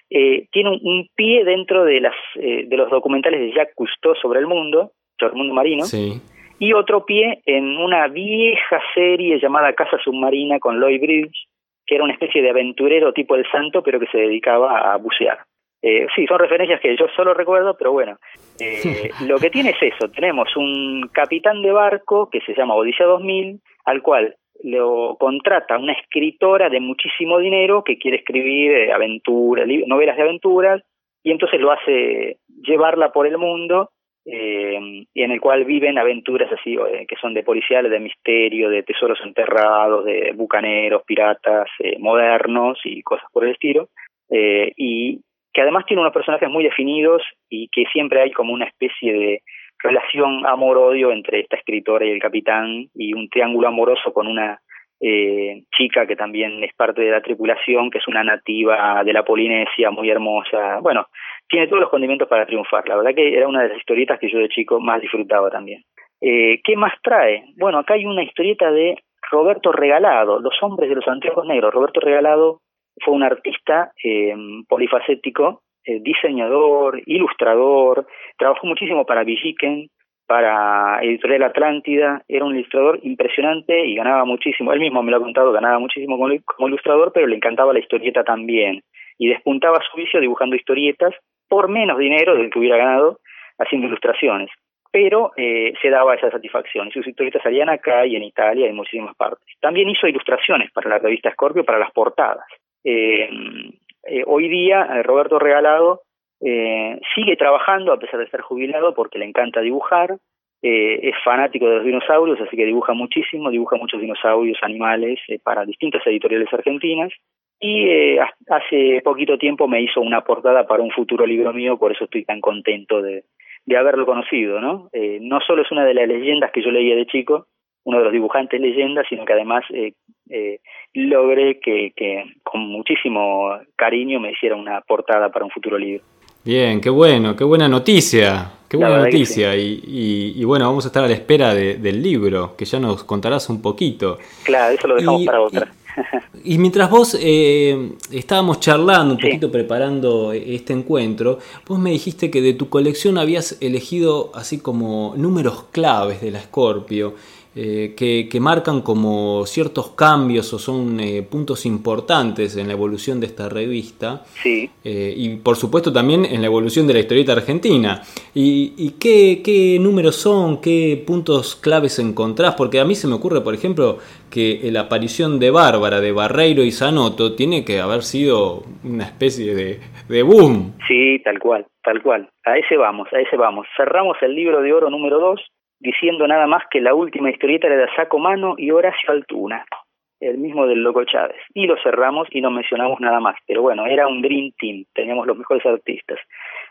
eh, tiene un, un, pie dentro de las eh, de los documentales de Jacques Cousteau sobre el mundo, sobre el mundo marino, Sí. y otro pie en una vieja serie llamada Casa Submarina con Lloyd Bridge, que era una especie de aventurero tipo El Santo, pero que se dedicaba a bucear. Eh, sí, son referencias que yo solo recuerdo, pero bueno, eh, lo que tiene es eso, tenemos un capitán de barco que se llama Odisea 2000, al cual lo contrata una escritora de muchísimo dinero que quiere escribir eh, aventuras, novelas de aventuras, y entonces lo hace llevarla por el mundo, eh, y en el cual viven aventuras así, eh, que son de policiales, de misterio, de tesoros enterrados, de bucaneros, piratas, eh, modernos y cosas por el estilo, eh, y que además tiene unos personajes muy definidos y que siempre hay como una especie de relación amor-odio entre esta escritora y el capitán y un triángulo amoroso con una eh, chica que también es parte de la tripulación, que es una nativa de la Polinesia, muy hermosa. Bueno, tiene todos los condimentos para triunfar. La verdad que era una de las historietas que yo de chico más disfrutaba también. Eh, ¿Qué más trae? Bueno, acá hay una historieta de Roberto Regalado, Los hombres de los anteojos negros. Roberto Regalado fue un artista eh, polifacético, eh, diseñador, ilustrador, trabajó muchísimo para Villiquen, para Editorial Atlántida, era un ilustrador impresionante y ganaba muchísimo, él mismo me lo ha contado, ganaba muchísimo como, ilustrador, pero le encantaba la historieta también, y despuntaba su vicio dibujando historietas por menos dinero del que hubiera ganado haciendo ilustraciones pero eh, se daba esa satisfacción y sus historietas salían acá y en Italia y en muchísimas partes. También hizo ilustraciones para la revista Scorpio, para las portadas. Eh, eh, hoy día Roberto Regalado sigue trabajando a pesar de estar jubilado porque le encanta dibujar, es fanático de los dinosaurios, así que dibuja muchísimo, dibuja muchos dinosaurios, animales para distintas editoriales argentinas. Y hace poquito tiempo me hizo una portada para un futuro libro mío, por eso estoy tan contento de, haberlo conocido, ¿no? Eh, no solo es una de las leyendas que yo leía de chico, uno de los dibujantes leyendas, sino que además eh, eh, logré que, con muchísimo cariño me hiciera una portada para un futuro libro. Bien, qué bueno, qué buena noticia, qué buena noticia. Y, bueno, vamos a estar a la espera del libro, que ya nos contarás un poquito. Claro, eso lo dejamos para otra. Y mientras vos eh, estábamos charlando, un poquito preparando este encuentro, vos me dijiste que de tu colección habías elegido así como números claves de la Scorpio. Eh, que, marcan como ciertos cambios o son eh, puntos importantes en la evolución de esta revista. Sí. Eh, y por supuesto también en la evolución de la historieta argentina. ¿Y, qué, números son? ¿Qué puntos claves encontrás? Porque a mí se me ocurre, por ejemplo, que la aparición de Bárbara, de Barreiro y Sanoto tiene que haber sido una especie de, de boom. Sí, tal cual, tal cual. A ese vamos, a ese vamos. Cerramos el libro de oro número 2 diciendo nada más que la última historieta era de Saco Mano y Horacio Altuna, el mismo del Loco Chávez. Y lo cerramos y no mencionamos nada más. Pero bueno, era un Dream Team, teníamos los mejores artistas.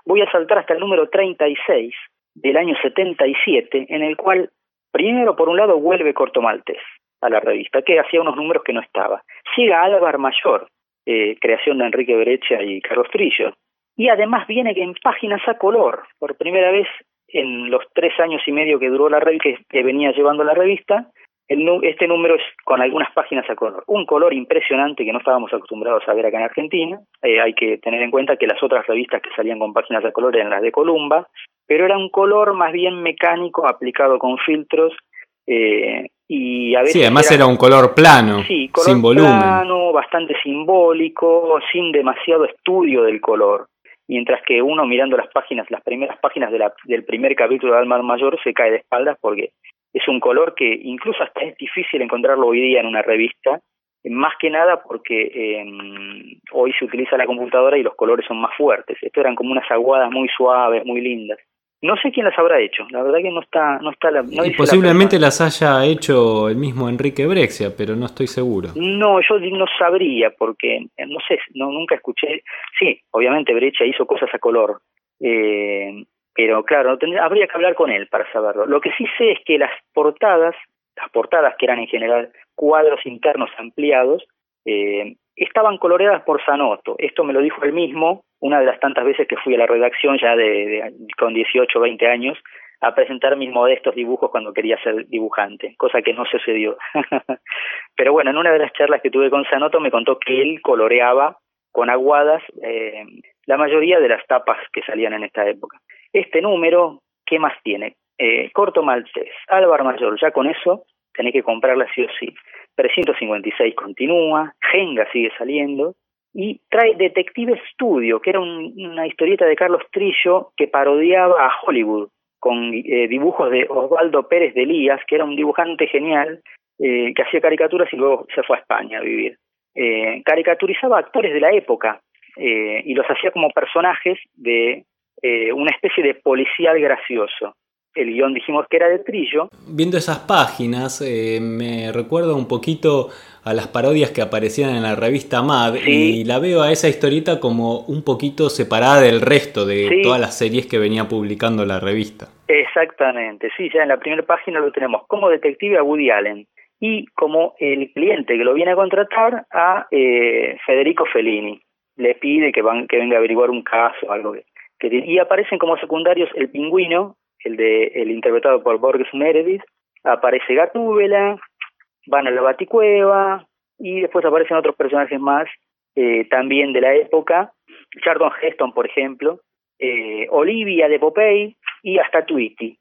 Voy a saltar hasta el número 36 del año 77, en el cual, primero por un lado, vuelve Corto Maltés a la revista, que hacía unos números que no estaba. Llega Álvar Mayor, eh, creación de Enrique Berecha y Carlos Trillo. Y además viene en páginas a color, por primera vez en los tres años y medio que duró la revista, que, venía llevando la revista, el, este número es con algunas páginas a color. Un color impresionante que no estábamos acostumbrados a ver acá en Argentina. Eh, hay que tener en cuenta que las otras revistas que salían con páginas a color eran las de Columba, pero era un color más bien mecánico aplicado con filtros. Eh, y a veces sí, además era, un color plano, sí, color sin volumen. plano, bastante simbólico, sin demasiado estudio del color mientras que uno mirando las páginas, las primeras páginas de la, del primer capítulo de Almar Mayor se cae de espaldas porque es un color que incluso hasta es difícil encontrarlo hoy día en una revista, más que nada porque em, hoy se utiliza la computadora y los colores son más fuertes. Esto eran como unas aguadas muy suaves, muy lindas. No sé quién las habrá hecho, la verdad que no está, no está la, y posiblemente las haya hecho el mismo Enrique Brexia, pero no estoy seguro. No, yo no sabría porque eh, no sé, no nunca escuché. Sí, obviamente Brexia hizo cosas a color, eh, pero claro, habría que hablar con él para saberlo. Lo que sí sé es que las portadas, las portadas que eran en general cuadros internos ampliados, eh, estaban coloreadas por Sanoto. Esto me lo dijo él mismo una de las tantas veces que fui a la redacción ya de, con 18 o 20 años a presentar mis modestos dibujos cuando quería ser dibujante, cosa que no sucedió. Pero bueno, en una de las charlas que tuve con Sanoto me contó que él coloreaba con aguadas eh, la mayoría de las tapas que salían en esta época. Este número, ¿qué más tiene? Eh, Corto Maltés, Álvaro Mayor, ya con eso tenés que comprarla sí o sí. 356 continúa, Genga sigue saliendo, y trae Detective Studio, que era una historieta de Carlos Trillo que parodiaba a Hollywood, con eh, dibujos de Osvaldo Pérez de Elías, que era un dibujante genial, eh, que hacía caricaturas y luego se fue a España a vivir. Eh, caricaturizaba actores de la época y los hacía como personajes de una especie de policial gracioso el guion dijimos que era de Trillo. Viendo esas páginas, eh, me recuerda un poquito a las parodias que aparecían en la revista Mad y la veo a esa historieta como un poquito separada del resto de todas las series que venía publicando la revista. Exactamente, sí, ya en la primera página lo tenemos como detective a Woody Allen y como el cliente que lo viene a contratar a eh, Federico Fellini. Le pide que, van, que venga a averiguar un caso, algo que, y aparecen como secundarios el pingüino el de el interpretado por Borges Meredith, aparece Gatúbela, van a la Baticueva y después aparecen otros personajes más eh, también de la época, Charlton Heston, por ejemplo, eh, Olivia de Popeye y hasta Tweety.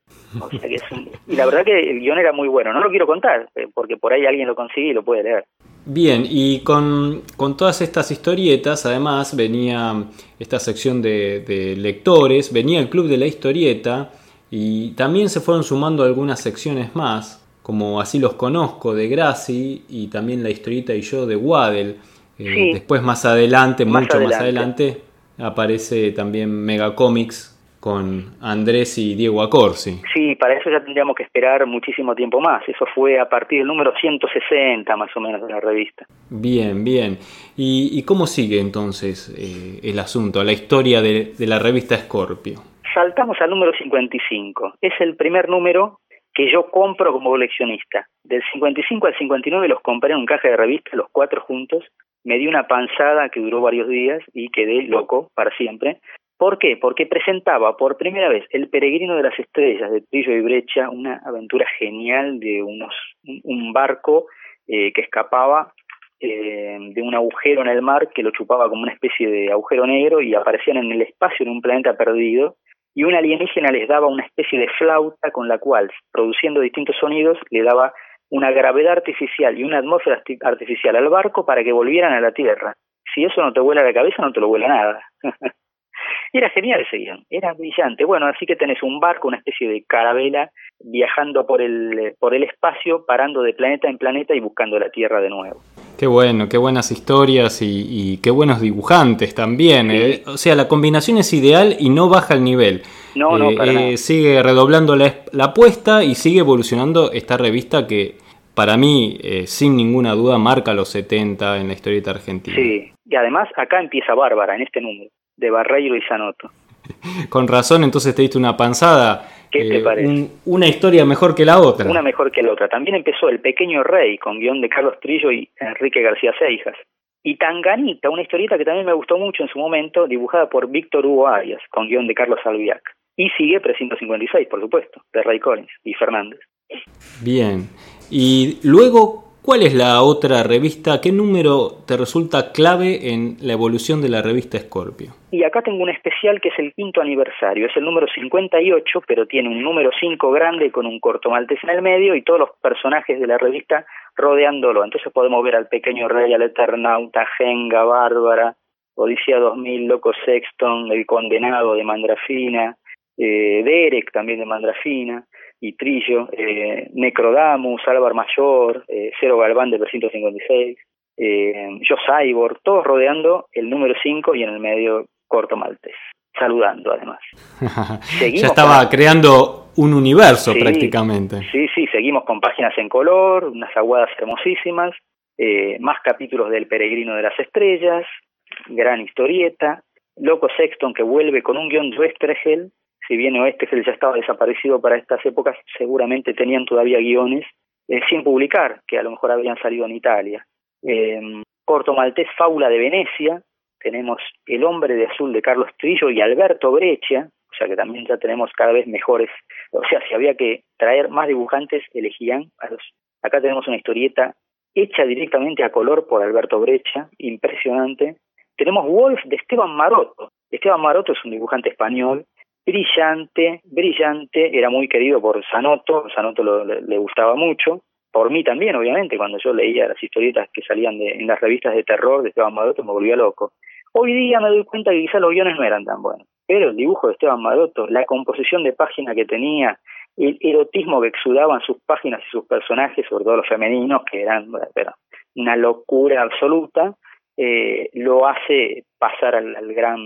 y la verdad que el guion era muy bueno. No lo quiero contar, eh, porque por ahí alguien lo consigue y lo puede leer. Bien, y con, con todas estas historietas, además, venía esta sección de, lectores, venía el Club de la Historieta, y también se fueron sumando algunas secciones más, como Así los conozco, de Graci, y también La historieta y yo, de Waddell. Eh, después, más adelante, mucho más adelante, aparece también Megacomics con Andrés y Diego Acorsi. Sí, para eso ya tendríamos que esperar muchísimo tiempo más. Eso fue a partir del número 160 más o menos de la revista. Bien, bien. ¿Y, cómo sigue entonces eh, el asunto, la historia de, de la revista Scorpio? Saltamos al número 55. Es el primer número que yo compro como coleccionista. Del 55 al 59 los compré en un caja de revista, los cuatro juntos. Me di una panzada que duró varios días y quedé loco para siempre. ¿Por qué? Porque presentaba por primera vez El Peregrino de las Estrellas de Trillo y Brecha, una aventura genial de unos un barco eh, que escapaba eh, de un agujero en el mar que lo chupaba como una especie de agujero negro y aparecían en el espacio en un planeta perdido y un alienígena les daba una especie de flauta con la cual, produciendo distintos sonidos, le daba una gravedad artificial y una atmósfera artificial al barco para que volvieran a la Tierra. Si eso no te vuela la cabeza, no te lo vuela nada. era genial ese guion, era brillante. Bueno, así que tenés un barco, una especie de carabela, viajando por el, por el espacio, parando de planeta en planeta y buscando la Tierra de nuevo. Qué bueno, qué buenas historias y, qué buenos dibujantes también. Eh. O sea, la combinación es ideal y no baja el nivel. No, no, eh, eh, Sigue redoblando la, la, apuesta y sigue evolucionando esta revista que para mí, sin ninguna duda, marca los 70 en la historieta argentina. Sí, y además acá empieza Bárbara en este número de Barreiro y Sanoto. Con razón, entonces te diste una panzada. ¿Qué te eh, parece? una historia mejor que la otra. Una mejor que la otra. También empezó El Pequeño Rey, con guion de Carlos Trillo y Enrique García Seijas. Y Tanganita, una historieta que también me gustó mucho en su momento, dibujada por Víctor Hugo Arias, con guion de Carlos Albiac. Y sigue 356, por supuesto, de Ray Collins y Fernández. Bien. Y luego, ¿Cuál es la otra revista? ¿Qué número te resulta clave en la evolución de la revista Scorpio? Y acá tengo un especial que es el quinto aniversario, es el número 58, pero tiene un número 5 grande con un corto maltés en el medio y todos los personajes de la revista rodeándolo. Entonces podemos ver al pequeño rey, al eternauta, Genga, Bárbara, Odisea 2000, Loco Sexton, el condenado de Mandrafina, eh, Derek también de Mandrafina y Trillo, eh, Necrodamus, Álvaro Mayor, eh, Cero Galván de 356, eh, Yo Cyborg, todos rodeando el número 5 y en el medio Corto Maltés, saludando además. ya estaba creando un universo prácticamente. Sí, sí, seguimos con páginas en color, unas aguadas hermosísimas, eh, más capítulos del Peregrino de las Estrellas, gran historieta, Loco Sexton que vuelve con un guion de Westregel, si bien Oeste ya estaba desaparecido para estas épocas, seguramente tenían todavía guiones eh, sin publicar, que a lo mejor habían salido en Italia. Eh, Corto Maltés Fábula de Venecia, tenemos El hombre de azul de Carlos Trillo y Alberto Breccia, o sea que también ya tenemos cada vez mejores, o sea, si había que traer más dibujantes, elegían a los... Acá tenemos una historieta hecha directamente a color por Alberto Breccia, impresionante. Tenemos Wolf de Esteban Maroto. Esteban Maroto es un dibujante español brillante, brillante, era muy querido por Sanoto, Sanoto lo, le, gustaba mucho, por mí también, obviamente, cuando yo leía las historietas que salían de, en las revistas de terror de Esteban Maroto me volvía loco. Hoy día me doy cuenta que quizás los guiones no eran tan buenos, pero el dibujo de Esteban Maroto, la composición de página que tenía, el erotismo que exudaban sus páginas y sus personajes, sobre todo los femeninos, que eran una locura absoluta, eh, lo hace pasar al, gran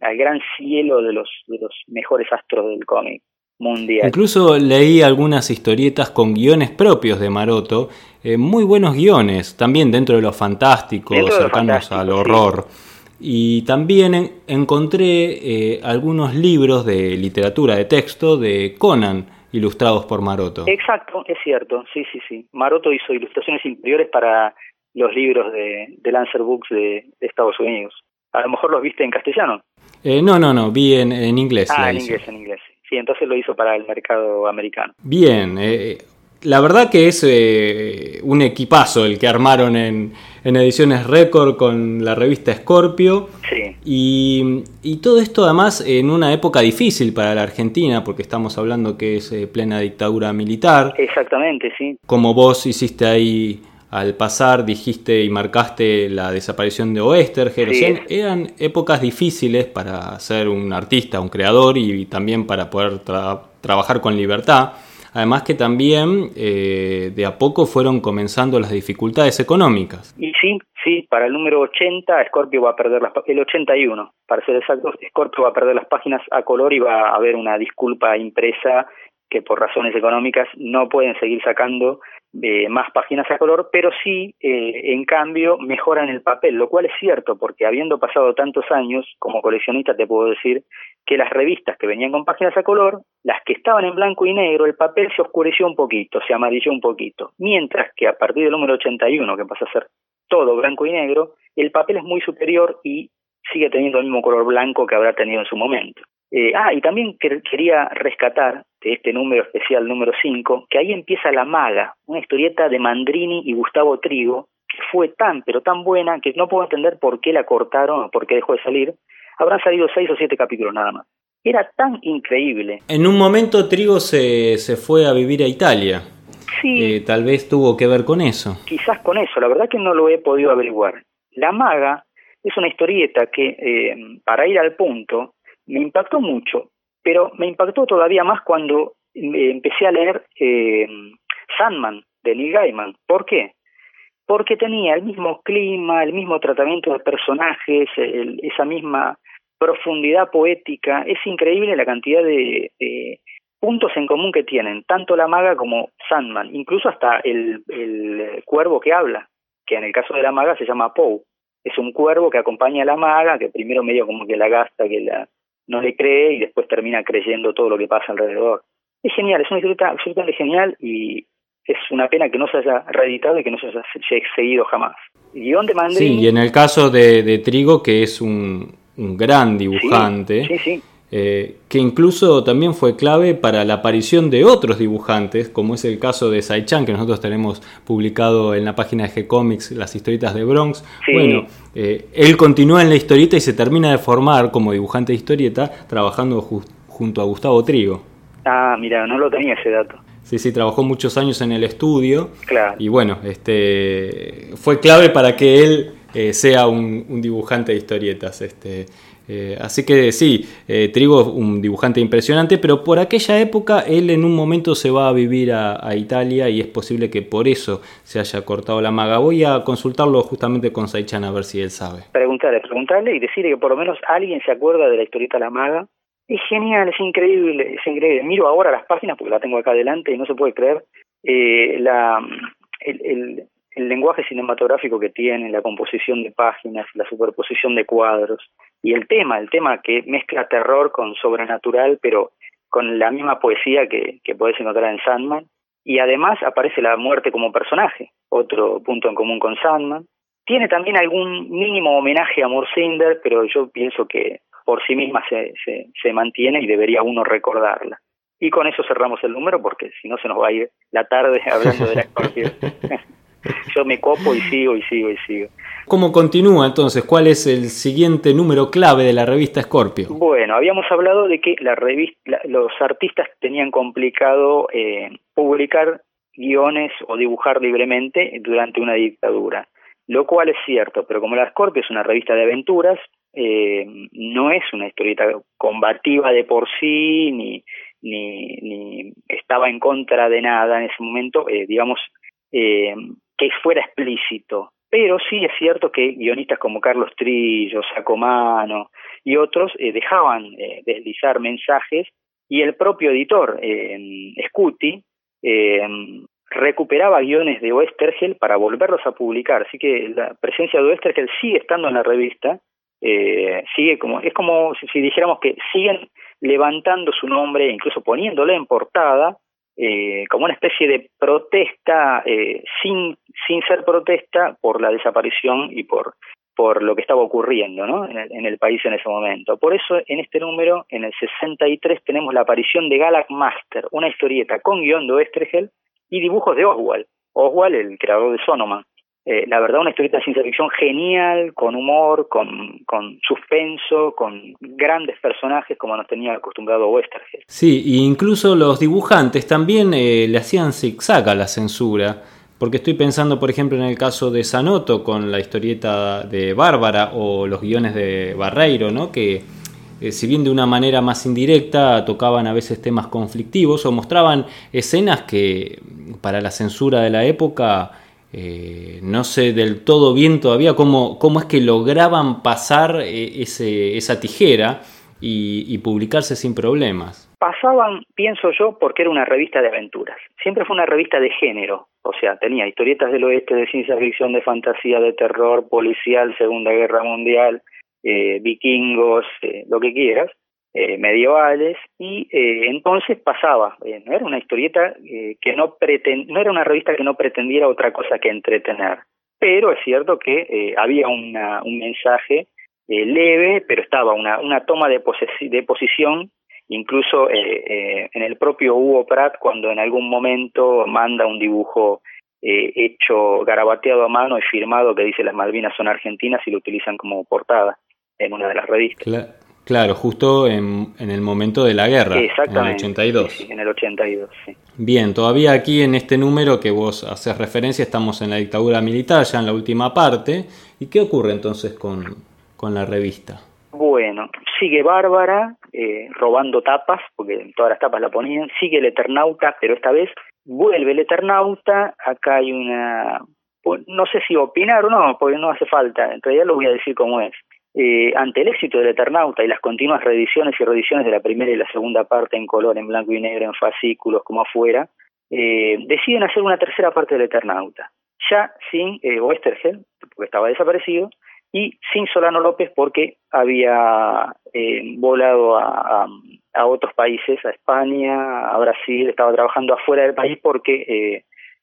al gran cielo de los de los mejores astros del cómic mundial. Incluso leí algunas historietas con guiones propios de Maroto, eh, muy buenos guiones, también dentro de los fantásticos, cercanos al horror. Y también encontré eh, algunos libros de literatura de texto de Conan, ilustrados por Maroto. Exacto, es cierto, sí, sí, sí. Maroto hizo ilustraciones interiores para los libros de, de Lancer Books de, Estados Unidos. A lo mejor los viste en castellano. Eh, no, no, no, vi en, inglés. Ah, en inglés, en inglés. Sí, entonces lo hizo para el mercado americano. Bien, eh, la verdad que es eh, un equipazo el que armaron en, Ediciones Record con la revista Scorpio. Sí. Y, todo esto además en una época difícil para la Argentina, porque estamos hablando que es eh, plena dictadura militar. Exactamente, sí. Como vos hiciste ahí al pasar, dijiste y marcaste la desaparición de Oestergel. eran épocas difíciles para ser un artista, un creador y también para poder trabajar con libertad. Además que también eh, de a poco fueron comenzando las dificultades económicas. Y sí, sí, para el número 80 Scorpio va a perder las el 81, para ser exactos, Scorpio va a perder las páginas a color y va a haber una disculpa impresa que por razones económicas no pueden seguir sacando eh, más páginas a color, pero sí, eh, en cambio, mejoran el papel, lo cual es cierto, porque habiendo pasado tantos años, como coleccionista te puedo decir que las revistas que venían con páginas a color, las que estaban en blanco y negro, el papel se oscureció un poquito, se amarilló un poquito, mientras que a partir del número 81, que pasa a ser todo blanco y negro, el papel es muy superior y sigue teniendo el mismo color blanco que habrá tenido en su momento. Eh, ah, y también quería rescatar de este número especial, número 5, que ahí empieza La Maga, una historieta de Mandrini y Gustavo Trigo, que fue tan, pero tan buena que no puedo entender por qué la cortaron o por qué dejó de salir. Habrán salido seis o siete capítulos nada más. Era tan increíble. En un momento Trigo se, se fue a vivir a Italia. Sí. Eh, tal vez tuvo que ver con eso. Quizás con eso, la verdad que no lo he podido averiguar. La Maga es una historieta que, eh, para ir al punto, me impactó mucho, pero me impactó todavía más cuando eh, empecé a leer eh, Sandman de Neil Gaiman. ¿Por qué? Porque tenía el mismo clima, el mismo tratamiento de personajes, esa misma profundidad poética. Es increíble la cantidad de, puntos en común que tienen, tanto la maga como Sandman, incluso hasta el, el cuervo que habla, que en el caso de la maga se llama Poe. Es un cuervo que acompaña a la maga, que primero medio como que la gasta, que la, no le cree y después termina creyendo todo lo que pasa alrededor. Es genial, es una historia absolutamente genial y es una pena que no se haya reeditado y que no se haya seguido jamás. Guión de Sí, y en el caso de, Trigo, que es un, gran dibujante, sí, sí, eh, que incluso también fue clave para la aparición de otros dibujantes, como es el caso de Saichan, que nosotros tenemos publicado en la página de G-Comics, las historietas de Bronx. Bueno, eh, él continúa en la historieta y se termina de formar como dibujante de historieta trabajando junto a Gustavo Trigo. Ah, mira, no lo tenía ese dato. Sí, sí, trabajó muchos años en el estudio. Claro. Y bueno, este fue clave para que él eh, sea un, un, dibujante de historietas. Este, eh, así que sí, eh, Trigo un dibujante impresionante, pero por aquella época él en un momento se va a vivir a, Italia y es posible que por eso se haya cortado la maga. Voy a consultarlo justamente con Saichan a ver si él sabe. Preguntarle, preguntarle y decirle que por lo menos alguien se acuerda de la historieta La Maga. Es genial, es increíble, es increíble. Miro ahora las páginas porque la tengo acá adelante y no se puede creer. Eh, la, el, el lenguaje cinematográfico que tiene, la composición de páginas, la superposición de cuadros y el tema, el tema que mezcla terror con sobrenatural, pero con la misma poesía que, que puedes encontrar en Sandman. Y además aparece la muerte como personaje, otro punto en común con Sandman. Tiene también algún mínimo homenaje a Morsinder, pero yo pienso que por sí misma se, se, se mantiene y debería uno recordarla. Y con eso cerramos el número porque si no se nos va a ir la tarde hablando de la escorpión. yo me copo y sigo y sigo y sigo. ¿Cómo continúa entonces? ¿Cuál es el siguiente número clave de la revista Scorpio? Bueno, habíamos hablado de que la revista, los artistas tenían complicado eh, publicar guiones o dibujar libremente durante una dictadura, lo cual es cierto, pero como la Scorpio es una revista de aventuras, eh, no es una historieta combativa de por sí, ni, ni, ni estaba en contra de nada en ese momento, eh, digamos, eh, que fuera explícito. Pero sí es cierto que guionistas como Carlos Trillo, Sacomano y otros eh, dejaban eh, deslizar mensajes y el propio editor, eh, Scuti, eh, recuperaba guiones de Oestergel para volverlos a publicar. Así que la presencia de Oestergel sigue estando en la revista, eh, sigue como, es como si dijéramos que siguen levantando su nombre, incluso poniéndole en portada, eh, como una especie de protesta eh, sin, sin ser protesta por la desaparición y por, por lo que estaba ocurriendo ¿no? en, el, en el país en ese momento. Por eso en este número, en el 63, tenemos la aparición de Galak Master, una historieta con guion de y dibujos de Oswald. Oswald, el creador de Sonoman. Eh, la verdad, una historieta de ciencia ficción genial, con humor, con, con suspenso, con grandes personajes como nos tenía acostumbrado Westergel. Sí, e incluso los dibujantes también eh, le hacían zigzag a la censura. Porque estoy pensando, por ejemplo, en el caso de Sanoto con la historieta de Bárbara o los guiones de Barreiro, ¿no? Que eh, si bien de una manera más indirecta tocaban a veces temas conflictivos o mostraban escenas que para la censura de la época eh, no sé del todo bien todavía cómo, cómo es que lograban pasar eh, ese, esa tijera y, publicarse sin problemas. Pasaban, pienso yo, porque era una revista de aventuras. Siempre fue una revista de género. O sea, tenía historietas del oeste, de ciencia ficción, de fantasía, de terror, policial, Segunda Guerra Mundial, eh, vikingos, lo que quieras. Eh, medievales y eh, entonces pasaba, eh, no era una historieta que no pretend, no era una revista que no pretendiera otra cosa que entretener, pero es cierto que había una, un mensaje leve, pero estaba una, una toma de, de posición incluso en el propio Hugo Pratt cuando en algún momento manda un dibujo hecho garabateado a mano y firmado que dice las Malvinas son argentinas y lo utilizan como portada en una de las revistas. Claro, justo en, el momento de la guerra, en el 82. en el 82, sí. Bien, todavía aquí en este número que vos haces referencia estamos en la dictadura militar, ya en la última parte. ¿Y qué ocurre entonces con, con la revista? Bueno, sigue Bárbara eh, robando tapas, porque todas las tapas la ponían, sigue el Eternauta, pero esta vez vuelve el Eternauta, acá hay una... No sé si opinar o no, porque no hace falta, en realidad lo voy a decir como es. Eh, ante el éxito del Eternauta y las continuas reediciones y reediciones de la primera y la segunda parte en color, en blanco y negro, en fascículos, como afuera, eh, deciden hacer una tercera parte del Eternauta, ya sin eh, Westergel, porque estaba desaparecido, y sin Solano López porque había eh, volado a, a, otros países, a España, a Brasil, estaba trabajando afuera del país porque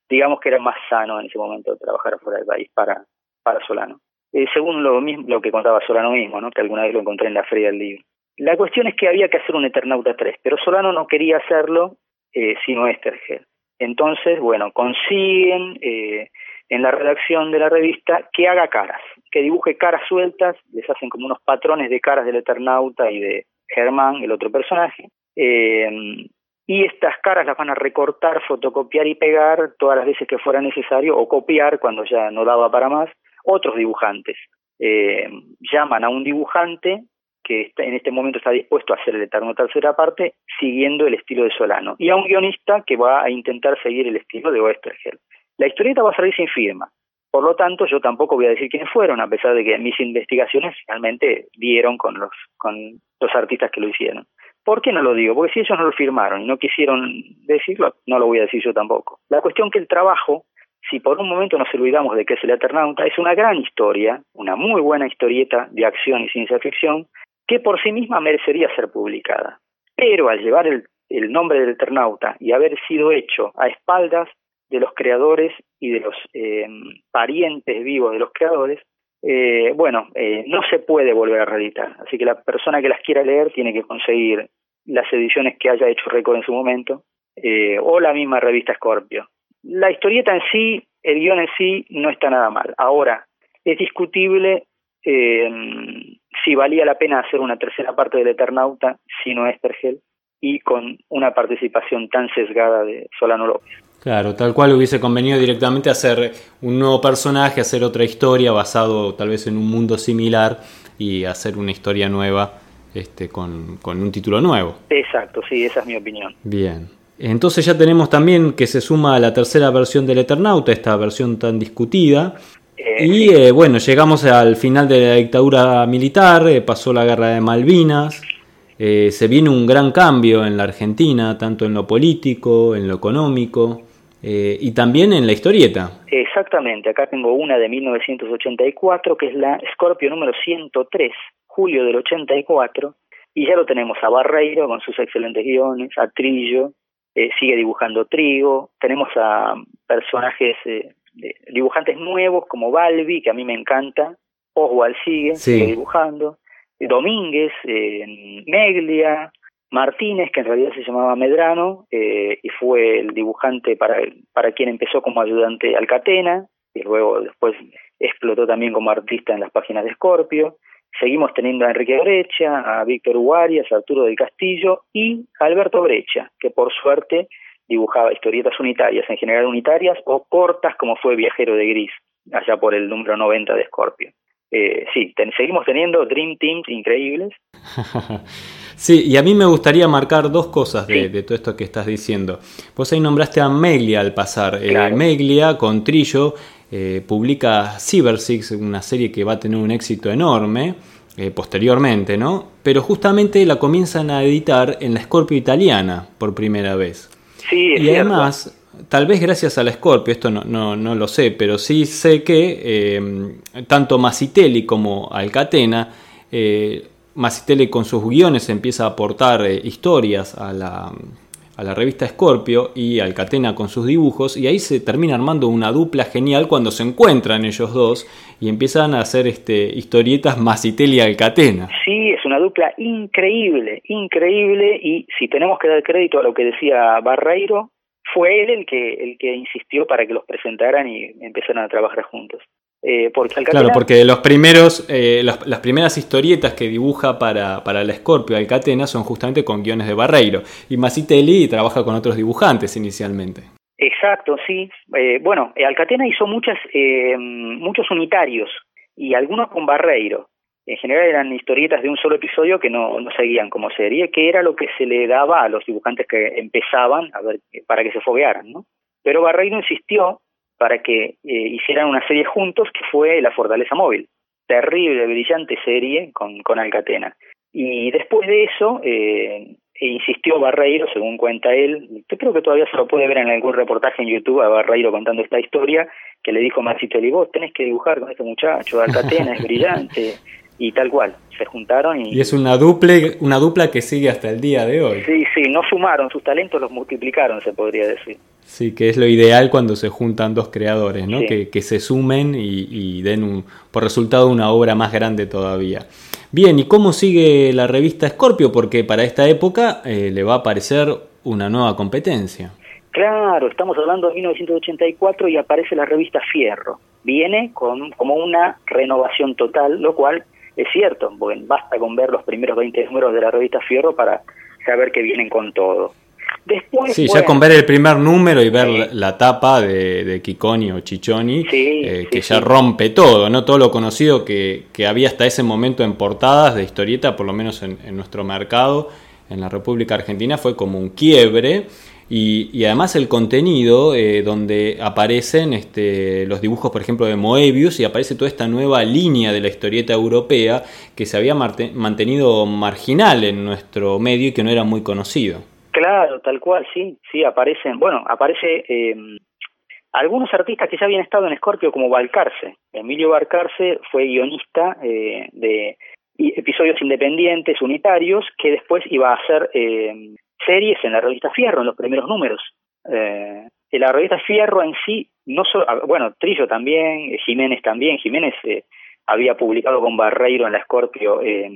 digamos que era más sano en ese momento trabajar afuera del país para, para Solano. Eh, según lo, mismo, lo que contaba Solano mismo, ¿no? que alguna vez lo encontré en la feria del libro. La cuestión es que había que hacer un Eternauta 3, pero Solano no quería hacerlo eh, sino Estergel. Entonces, bueno, consiguen eh, en la redacción de la revista que haga caras, que dibuje caras sueltas, les hacen como unos patrones de caras del Eternauta y de Germán, el otro personaje, eh, y estas caras las van a recortar, fotocopiar y pegar todas las veces que fuera necesario, o copiar cuando ya no daba para más, otros dibujantes. Eh, llaman a un dibujante que en este momento está dispuesto a hacer el Eterno tercera parte, siguiendo el estilo de Solano, y a un guionista que va a intentar seguir el estilo de Oestergel. La historieta va a salir sin firma, por lo tanto yo tampoco voy a decir quiénes fueron, a pesar de que mis investigaciones finalmente dieron con los, con los artistas que lo hicieron. ¿Por qué no lo digo? Porque si ellos no lo firmaron y no quisieron decirlo, no lo voy a decir yo tampoco. La cuestión que el trabajo si por un momento nos olvidamos de que es el Eternauta, es una gran historia, una muy buena historieta de acción y ciencia ficción, que por sí misma merecería ser publicada. Pero al llevar el, nombre del Eternauta y haber sido hecho a espaldas de los creadores y de los eh, parientes vivos de los creadores, eh, bueno, eh, no se puede volver a reeditar. Así que la persona que las quiera leer tiene que conseguir las ediciones que haya hecho récord en su momento, o la misma revista Scorpio. La historieta en sí, el guion en sí, no está nada mal. Ahora, es discutible eh, si valía la pena hacer una tercera parte del Eternauta si no es Tergel y con una participación tan sesgada de Solano López. Claro, tal cual hubiese convenido directamente hacer un nuevo personaje, hacer otra historia basado tal vez en un mundo similar y hacer una historia nueva este, con, con un título nuevo. Exacto, sí, esa es mi opinión. Bien. Entonces ya tenemos también que se suma a la tercera versión del Eternauta, esta versión tan discutida. Eh, y eh, bueno, llegamos al final de la dictadura militar, eh, pasó la guerra de Malvinas, se viene un gran cambio en la Argentina, tanto en lo político, en lo económico y también en la historieta. Exactamente, acá tengo una de 1984 que es la Scorpio número 103, julio del 84, y ya lo tenemos a Barreiro con sus excelentes guiones, a Trillo, eh, sigue dibujando Trigo, tenemos a personajes, eh, dibujantes nuevos como Balbi, que a mí me encanta, Oswald sigue, sigue dibujando, Domínguez, Meglia, Martínez, que en realidad se llamaba Medrano, eh, y fue el dibujante para, para quien empezó como ayudante Alcatena, y luego después explotó también como artista en las páginas de Scorpio. Seguimos teniendo a Enrique Brecha, a Víctor Uarias, a Arturo del Castillo y a Alberto Brecha, que por suerte dibujaba historietas unitarias, en general unitarias o cortas como fue Viajero de Gris, allá por el número 90 de Scorpio. Eh, sí, seguimos teniendo Dream Teams increíbles. sí, y a mí me gustaría marcar dos cosas de, todo esto que estás diciendo. Vos ahí nombraste a Meglia al pasar. Eh, Meglia con Trillo eh, publica Cyber Six, una serie que va a tener un éxito enorme. posteriormente, ¿no? Pero justamente la comienzan a editar en la Scorpio italiana por primera vez. Sí, y además, tal vez gracias a la Scorpio, esto no, no, no lo sé, pero sí sé que eh, tanto Masitelli como Alcatena, eh, Masitelli con sus guiones empieza a aportar eh, historias a la, a la revista Scorpio y Alcatena con sus dibujos y ahí se termina armando una dupla genial cuando se encuentran ellos dos y empiezan a hacer este historietas Masitelli y Alcatena. Sí, es una dupla increíble, increíble y si tenemos que dar crédito a lo que decía Barreiro, fue él el que, el que insistió para que los presentaran y empezaran a trabajar juntos. Eh, porque Claro, porque los primeros, eh, las, primeras historietas que dibuja para, para la Scorpio Alcatena son justamente con guiones de Barreiro. Y Masitelli trabaja con otros dibujantes inicialmente. Exacto, sí. Eh, bueno, Alcatena hizo muchas, muchos unitarios y algunos con Barreiro en general eran historietas de un solo episodio que no, no seguían como serie, que era lo que se le daba a los dibujantes que empezaban a ver para que se foguearan, ¿no? Pero Barreiro insistió para que eh, hicieran una serie juntos que fue La Fortaleza Móvil, terrible, brillante serie con, con Alcatena. Y después de eso, eh, insistió Barreiro, según cuenta él, yo creo que todavía se lo puede ver en algún reportaje en YouTube a Barreiro contando esta historia, que le dijo Marcito vos tenés que dibujar con este muchacho, Alcatena es brillante, y tal cual, se juntaron y... Y es una, duple, una dupla que sigue hasta el día de hoy. Sí, sí, no sumaron, sus talentos los multiplicaron, se podría decir. Sí, que es lo ideal cuando se juntan dos creadores, ¿no? Que, que, se sumen y, den un, por resultado una obra más grande todavía. Bien, ¿y cómo sigue la revista Scorpio? Porque para esta época eh, le va a aparecer una nueva competencia. Claro, estamos hablando de 1984 y aparece la revista Fierro. Viene con, como una renovación total, lo cual es cierto, basta con ver los primeros 20 números de la revista Fierro para saber que vienen con todo. Después, sí, ya con ver el primer número y ver la, tapa de, de Kikoni o Chichoni, eh, que ya rompe todo, ¿no? Todo lo conocido que, que, había hasta ese momento en portadas de historieta, por lo menos en, en nuestro mercado, en la República Argentina, fue como un quiebre. Y, además el contenido eh, donde aparecen este, los dibujos, por ejemplo, de Moebius y aparece toda esta nueva línea de la historieta europea que se había mantenido marginal en nuestro medio y que no era muy conocido. Claro, tal cual, sí, sí, aparecen, bueno, aparece em, algunos artistas que ya habían estado en Scorpio como Balcarce. Emilio Balcarce fue guionista eh, de episodios independientes, unitarios, que después iba a hacer em, series en la revista Fierro, en los primeros números. Eh, la revista Fierro en sí, no solo, ah, bueno, Trillo también, eh, Jiménez también, Jiménez eh, había publicado con Barreiro en la Scorpio, eh,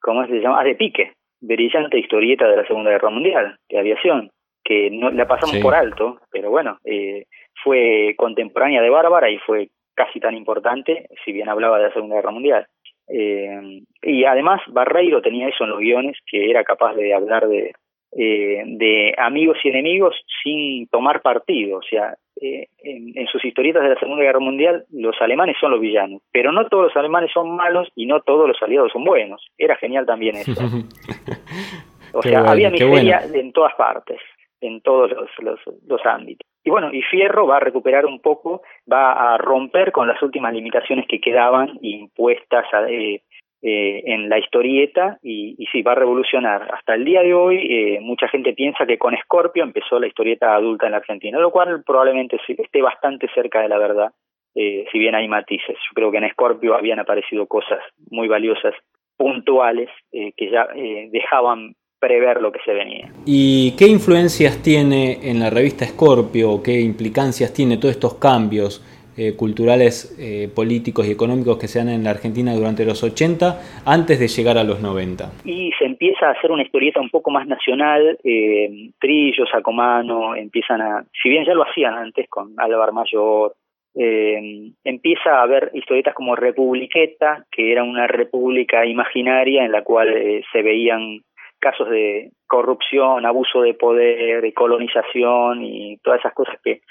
¿cómo se llama? Ah, de Pique, brillante historieta de la Segunda Guerra Mundial, de aviación, que no la pasamos por alto, pero bueno, eh, fue contemporánea de Bárbara y fue casi tan importante, si bien hablaba de la Segunda Guerra Mundial. Eh, y además Barreiro tenía eso en los guiones, que era capaz de hablar de, eh, de amigos y enemigos sin tomar partido. O sea, eh, en, sus historietas de la Segunda Guerra Mundial, los alemanes son los villanos, pero no todos los alemanes son malos y no todos los aliados son buenos. Era genial también eso. o sea, había miseria en todas partes, en todos los, los, los ámbitos. Y bueno, y Fierro va a recuperar un poco, va a romper con las últimas limitaciones que quedaban impuestas eh, eh, en la historieta y, y, sí, va a revolucionar. Hasta el día de hoy eh, mucha gente piensa que con Scorpio empezó la historieta adulta en la Argentina, lo cual probablemente esté bastante cerca de la verdad, si bien hay matices. Yo creo que en Scorpio habían aparecido cosas muy valiosas, puntuales, que ya dejaban prever lo que se venía. ¿Y qué influencias tiene en la revista Scorpio, qué implicancias tiene todos estos cambios eh, culturales, eh, políticos y económicos que se dan en la Argentina durante los 80, antes de llegar a los 90. Y se empieza a hacer una historieta un poco más nacional, eh, Trillo, Sacomano, empiezan a, si bien ya lo hacían antes con Álvaro Mayor, eh, empieza a haber historietas como Republiqueta, que era una república imaginaria en la cual eh, se veían casos de corrupción, abuso de poder, colonización y todas esas cosas que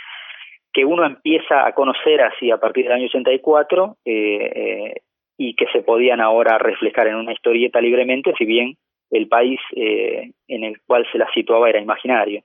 que uno empieza a conocer así a partir del año 84 eh, eh, y que se podían ahora reflejar en una historieta libremente, si bien el país eh, en el cual se la situaba era imaginario.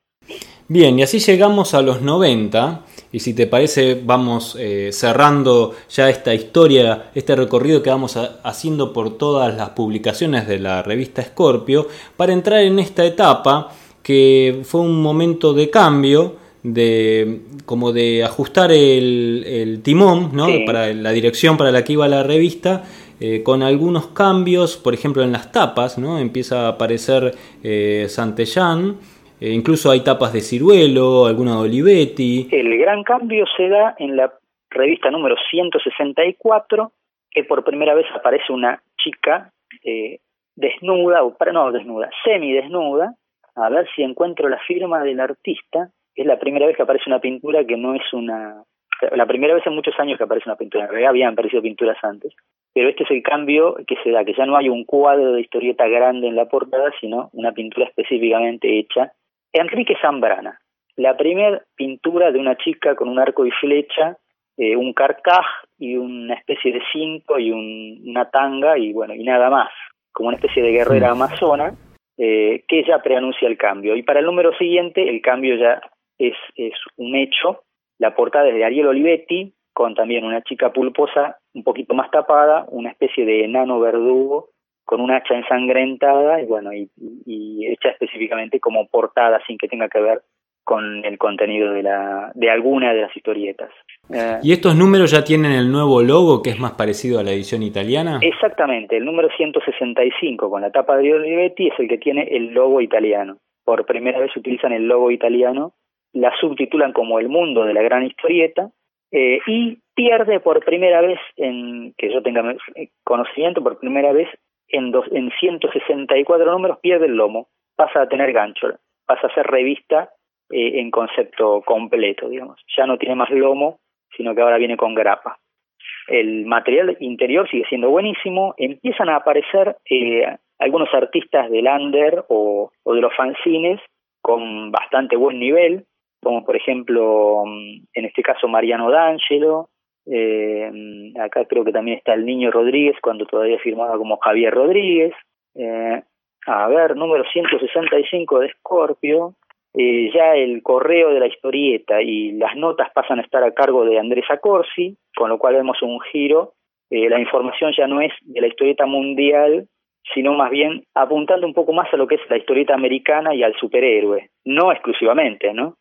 Bien, y así llegamos a los 90, y si te parece vamos cerrando ya esta historia, este recorrido que vamos haciendo por todas las publicaciones de la revista Scorpio, para entrar en esta etapa que fue un momento de cambio, de como de ajustar el, timón, ¿no? Para la dirección para la que iba la revista, eh, con algunos cambios, por ejemplo en las tapas, ¿no? Empieza a aparecer eh, Santellán, eh, incluso hay tapas de Ciruelo, alguna de Olivetti. El gran cambio se da en la revista número 164, que por primera vez aparece una chica eh, desnuda, o para no desnuda, semidesnuda, a ver si encuentro la firma del artista, es la primera vez que aparece una pintura que no es una... La primera vez en muchos años que aparece una pintura, en realidad habían aparecido pinturas antes, pero este es el cambio que se da, que ya no hay un cuadro de historieta grande en la portada, sino una pintura específicamente hecha. Enrique Zambrana, la primera pintura de una chica con un arco y flecha, eh, un carcaj y una especie de cinto y una tanga y bueno, y nada más, como una especie de guerrera amazona, eh, que ya preanuncia el cambio. Y para el número siguiente, el cambio ya es, es un hecho. La portada es de Ariel Olivetti, con también una chica pulposa un poquito más tapada, una especie de enano verdugo con una hacha ensangrentada y bueno, y, hecha específicamente como portada sin que tenga que ver con el contenido de, la, de alguna de las historietas. Eh, ¿Y estos números ya tienen el nuevo logo que es más parecido a la edición italiana? Exactamente, el número 165 con la tapa de Olivetti es el que tiene el logo italiano. Por primera vez utilizan el logo italiano la subtitulan como El mundo de la gran historieta, eh, y pierde por primera vez, en que yo tenga conocimiento, por primera vez en, dos, en 164 números, pierde el lomo, pasa a tener gancho, pasa a ser revista eh, en concepto completo, digamos. Ya no tiene más lomo, sino que ahora viene con grapa. El material interior sigue siendo buenísimo, empiezan a aparecer eh, algunos artistas del under o, o de los fanzines con bastante buen nivel, como por ejemplo, mm, en este caso Mariano D'Angelo, eh, acá creo que también está el Niño Rodríguez, cuando todavía firmaba como Javier Rodríguez, eh, a ver, número 165 de Scorpio, eh, ya el correo de la historieta y las notas pasan a estar a cargo de Andrés Acorsi, con lo cual vemos un giro, la información ya no es de la historieta mundial, sino más bien apuntando un poco más a lo que es la historieta americana y al superhéroe, no exclusivamente, ¿no?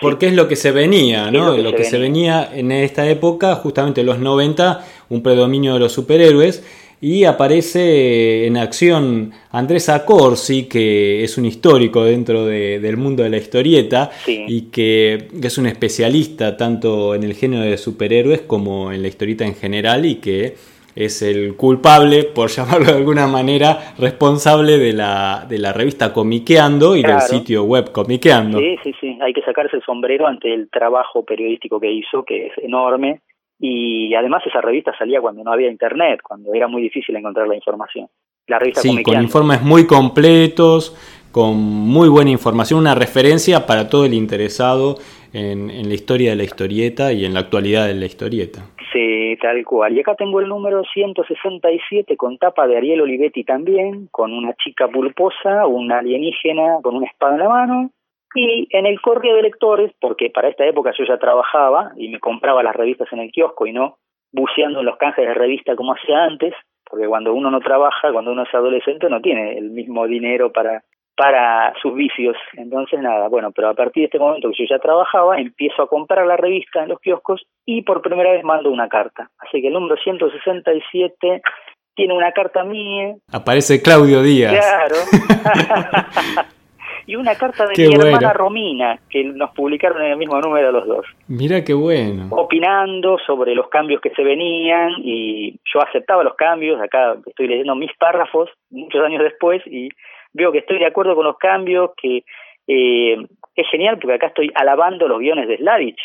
Porque es lo que se venía, ¿no? Lo, que, se, venía. en esta época, justamente en los 90, un predominio de los superhéroes. Y aparece en acción Andrés Acorsi, que es un histórico dentro del mundo de la historieta y que, que, es un especialista tanto en el género de superhéroes como en la historieta en general y que es el culpable, por llamarlo de alguna manera, responsable de la, de la revista Comiqueando y del sitio web Comiqueando. Sí, sí, sí, hay que sacarse el sombrero ante el trabajo periodístico que hizo, que es enorme, y además esa revista salía cuando no había internet, cuando era muy difícil encontrar la información. La revista sí, con informes muy completos, con muy buena información, una referencia para todo el interesado en, la historia de la historieta y en la actualidad de la historieta. Sí, tal cual. Y acá tengo el número 167 con tapa de Ariel Olivetti también, con una chica pulposa, una alienígena con una espada en la mano. Y en el correo de lectores, porque para esta época yo ya trabajaba y me compraba las revistas en el kiosco y no buceando en los canjes de revista como hacía antes, porque cuando uno no trabaja, cuando uno es adolescente, no tiene el mismo dinero para para sus vicios. Entonces, nada, bueno, pero a partir de este momento que yo ya trabajaba, empiezo a comprar la revista en los kioscos y por primera vez mando una carta. Así que el número 167 tiene una carta mía. Aparece Claudio Díaz. Claro. y una carta de Qué mi bueno. hermana Romina, que nos publicaron en el mismo número los dos, Mira qué bueno. opinando sobre los cambios que se venían y yo aceptaba los cambios, acá estoy leyendo mis párrafos muchos años después y veo que estoy de acuerdo con los cambios, que eh, es genial porque acá estoy alabando los guiones de Slavich,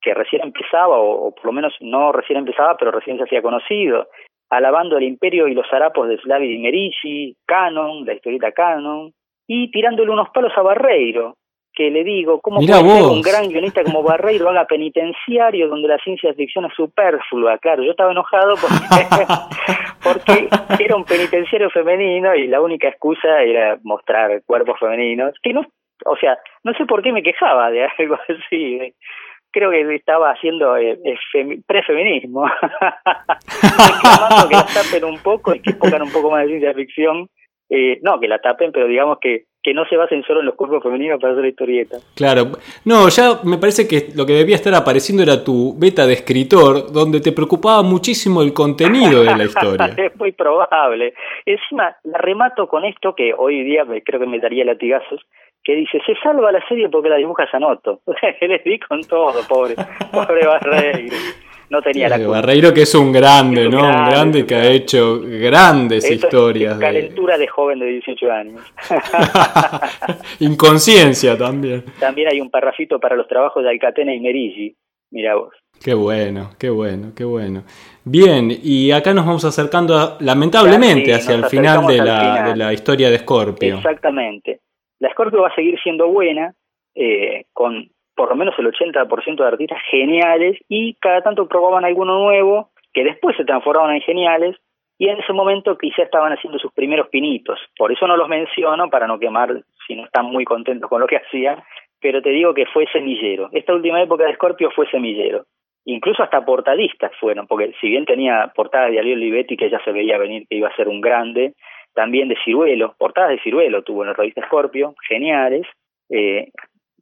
que recién empezaba, o, por lo menos no recién empezaba, pero recién se hacía conocido, alabando el imperio y los harapos de Slavich y Merici, Canon, la historieta Canon, y tirándole unos palos a Barreiro, que le digo, ¿cómo Mirá puede ser un gran guionista como Barreiro haga penitenciario donde la ciencia ficción es superflua? Claro, yo estaba enojado porque, porque era un penitenciario femenino y la única excusa era mostrar cuerpos femeninos, que no, o sea, no sé por qué me quejaba de algo así. Creo que estaba haciendo eh, eh, femi- prefeminismo, reclamando que la tapen un poco y que pongan un poco más de ciencia ficción. Eh, no, que la tapen, pero digamos que, que no se basen solo en los cuerpos femeninos para hacer historietas. Claro. No, ya me parece que lo que debía estar apareciendo era tu beta de escritor, donde te preocupaba muchísimo el contenido de la historia. es muy probable. Encima, la remato con esto que hoy día me, creo que me daría latigazos, que dice, se salva la serie porque la dibuja Sanoto. Les di con todo, pobre, pobre Barreiro. No tenía la Eh, culpa. Barreiro que es un grande, Es un ¿no? Un grande, que ha hecho grandes Esto historias. calentura de joven de 18 años. Inconsciencia también. También hay un parrafito para los trabajos de Alcatena y Merigi. Mira vos. Qué bueno, qué bueno, qué bueno. Bien, y acá nos vamos acercando a- lamentablemente sí, hacia el de la, final. de la historia de Scorpio. Exactamente. La Scorpio va a seguir siendo buena, eh, con por lo menos el 80% de artistas geniales, y cada tanto probaban alguno nuevo, que después se transformaban en geniales, y en ese momento quizá estaban haciendo sus primeros pinitos. Por eso no los menciono, para no quemar si no están muy contentos con lo que hacían, pero te digo que fue semillero. Esta última época de Scorpio fue semillero. Incluso hasta portadistas fueron, porque si bien tenía portadas de Ariel Olivetti, que ya se veía venir que iba a ser un grande, también de Ciruelo, portadas de Ciruelo tuvo en la revista Scorpio, geniales. Eh,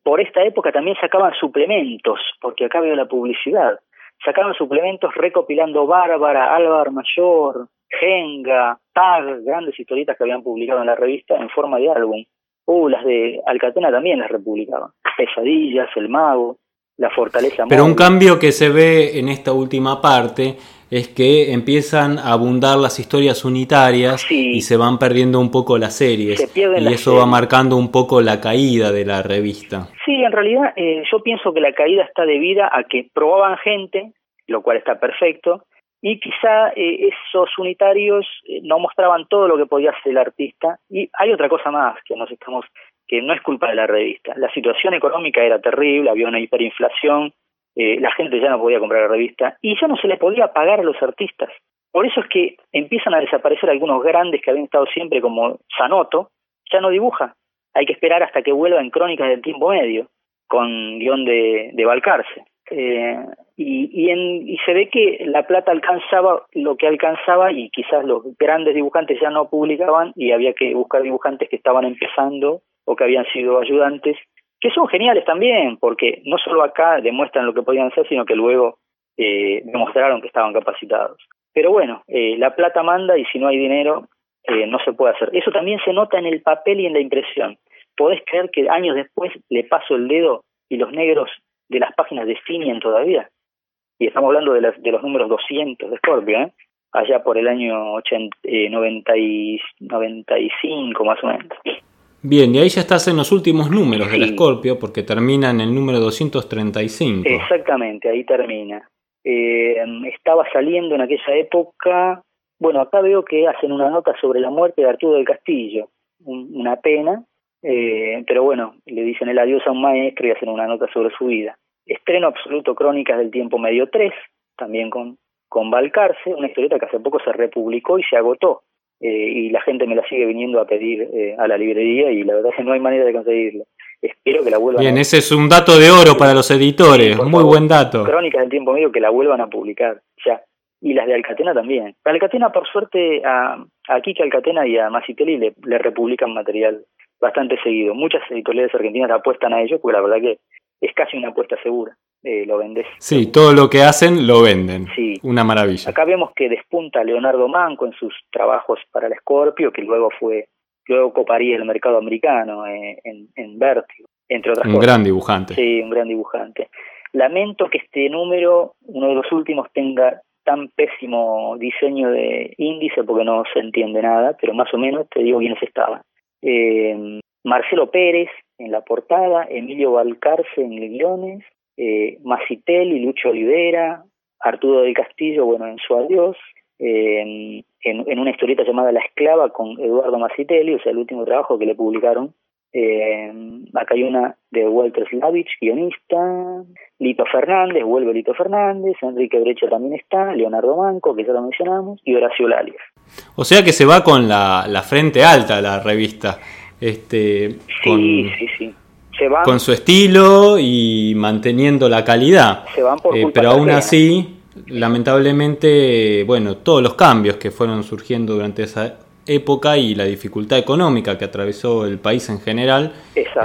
por esta época también sacaban suplementos, porque acá veo la publicidad. Sacaban suplementos recopilando Bárbara, Álvaro Mayor, Genga, Tag, grandes historietas que habían publicado en la revista en forma de álbum. Uh, las de Alcatena también las republicaban. Pesadillas, El Mago, La Fortaleza Pero un cambio que se ve en esta última parte es que empiezan a abundar las historias unitarias Sí. y se van perdiendo un poco las series. Se y las eso va marcando un poco la caída de la revista. Sí, en realidad eh, yo pienso que la caída está debida a que probaban gente, lo cual está perfecto, y quizá eh, esos unitarios eh, no mostraban todo lo que podía hacer el artista. Y hay otra cosa más que nos estamos que no es culpa de la revista. La situación económica era terrible, había una hiperinflación, eh, la gente ya no podía comprar la revista y ya no se le podía pagar a los artistas. Por eso es que empiezan a desaparecer algunos grandes que habían estado siempre como Sanoto, ya no dibuja. Hay que esperar hasta que vuelva en Crónicas del Tiempo Medio, con guion de, de Balcarce. Eh, y, y, en- y se ve que la plata alcanzaba lo que alcanzaba y quizás los grandes dibujantes ya no publicaban y había que buscar dibujantes que estaban empezando o que habían sido ayudantes, que son geniales también, porque no solo acá demuestran lo que podían hacer, sino que luego eh, demostraron que estaban capacitados. Pero bueno, eh, la plata manda y si no hay dinero eh, no se puede hacer. Eso también se nota en el papel y en la impresión. Podés creer que años después le paso el dedo y los negros de las páginas definen todavía. Y estamos hablando de, las, de los números 200 de Scorpio, ¿eh? allá por el año 80, eh, 90 y, 95 más o menos. Bien, y ahí ya estás en los últimos números de la Sí. Scorpio, porque termina en el número 235. Exactamente, ahí termina. Eh, estaba saliendo en aquella época, bueno, acá veo que hacen una nota sobre la muerte de Arturo del Castillo, un- una pena, eh, pero bueno, le dicen el adiós a un maestro y hacen una nota sobre su vida. Estreno absoluto Crónicas del Tiempo Medio 3, también con, con Balcarce, una historieta que hace poco se republicó y se agotó. Eh, y la gente me la sigue viniendo a pedir eh, a la librería y la verdad es que no hay manera de conseguirla. Espero que la vuelvan Bien, a ese es un dato de oro para los editores, Sí, muy favor. buen dato. Crónicas del tiempo medio que la vuelvan a publicar ya. Y las de Alcatena también. Alcatena, por suerte, a, a Kike Alcatena y a Masitelli le, le republican material bastante seguido. Muchas editoriales argentinas apuestan a ello porque la verdad que es casi una apuesta segura. Eh, lo vendés. Sí, todo lo que hacen lo venden. Sí. Una maravilla. Acá vemos que despunta Leonardo Manco en sus trabajos para la Scorpio, que luego fue luego coparía el mercado americano eh, en, en Vértigo, entre otras un cosas. Un gran dibujante. Sí, un gran dibujante. Lamento que este número, uno de los últimos, tenga tan pésimo diseño de índice porque no se entiende nada, pero más o menos te digo quiénes estaban. Eh, Marcelo Pérez en la portada, Emilio Valcarce en guiones, eh, Macitel y Lucho Olivera, Arturo del Castillo, bueno, en su adiós, eh, en, en, una historieta llamada La Esclava con Eduardo Macitelli, o sea, el último trabajo que le publicaron. Eh, acá hay una de Walter Slavich, guionista, Lito Fernández, vuelve Lito Fernández, Enrique Brecha también está, Leonardo Manco, que ya lo mencionamos, y Horacio Lalias. O sea que se va con la, la frente alta la revista. Este, sí, con, sí, sí. Se van, con su estilo y manteniendo la calidad. Se van por eh, pero aún así, lamentablemente, bueno, todos los cambios que fueron surgiendo durante esa época y la dificultad económica que atravesó el país en general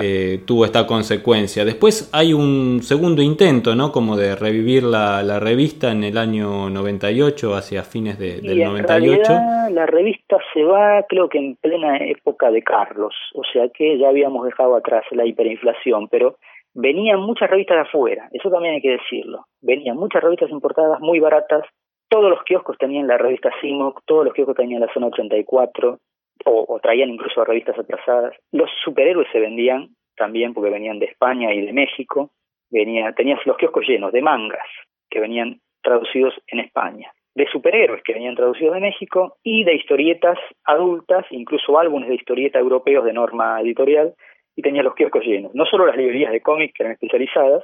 eh, tuvo esta consecuencia. Después hay un segundo intento, ¿no? Como de revivir la, la revista en el año 98, hacia fines de, del y en 98. Realidad, la revista se va, creo que en plena época de Carlos, o sea que ya habíamos dejado atrás la hiperinflación, pero venían muchas revistas de afuera, eso también hay que decirlo. Venían muchas revistas importadas muy baratas todos los kioscos tenían la revista CIMOC, todos los kioscos tenían la zona 84, o, o traían incluso revistas atrasadas. Los superhéroes se vendían también porque venían de España y de México. Venía, tenías los kioscos llenos de mangas que venían traducidos en España, de superhéroes que venían traducidos de México y de historietas adultas, incluso álbumes de historieta europeos de norma editorial, y tenías los kioscos llenos. No solo las librerías de cómics que eran especializadas,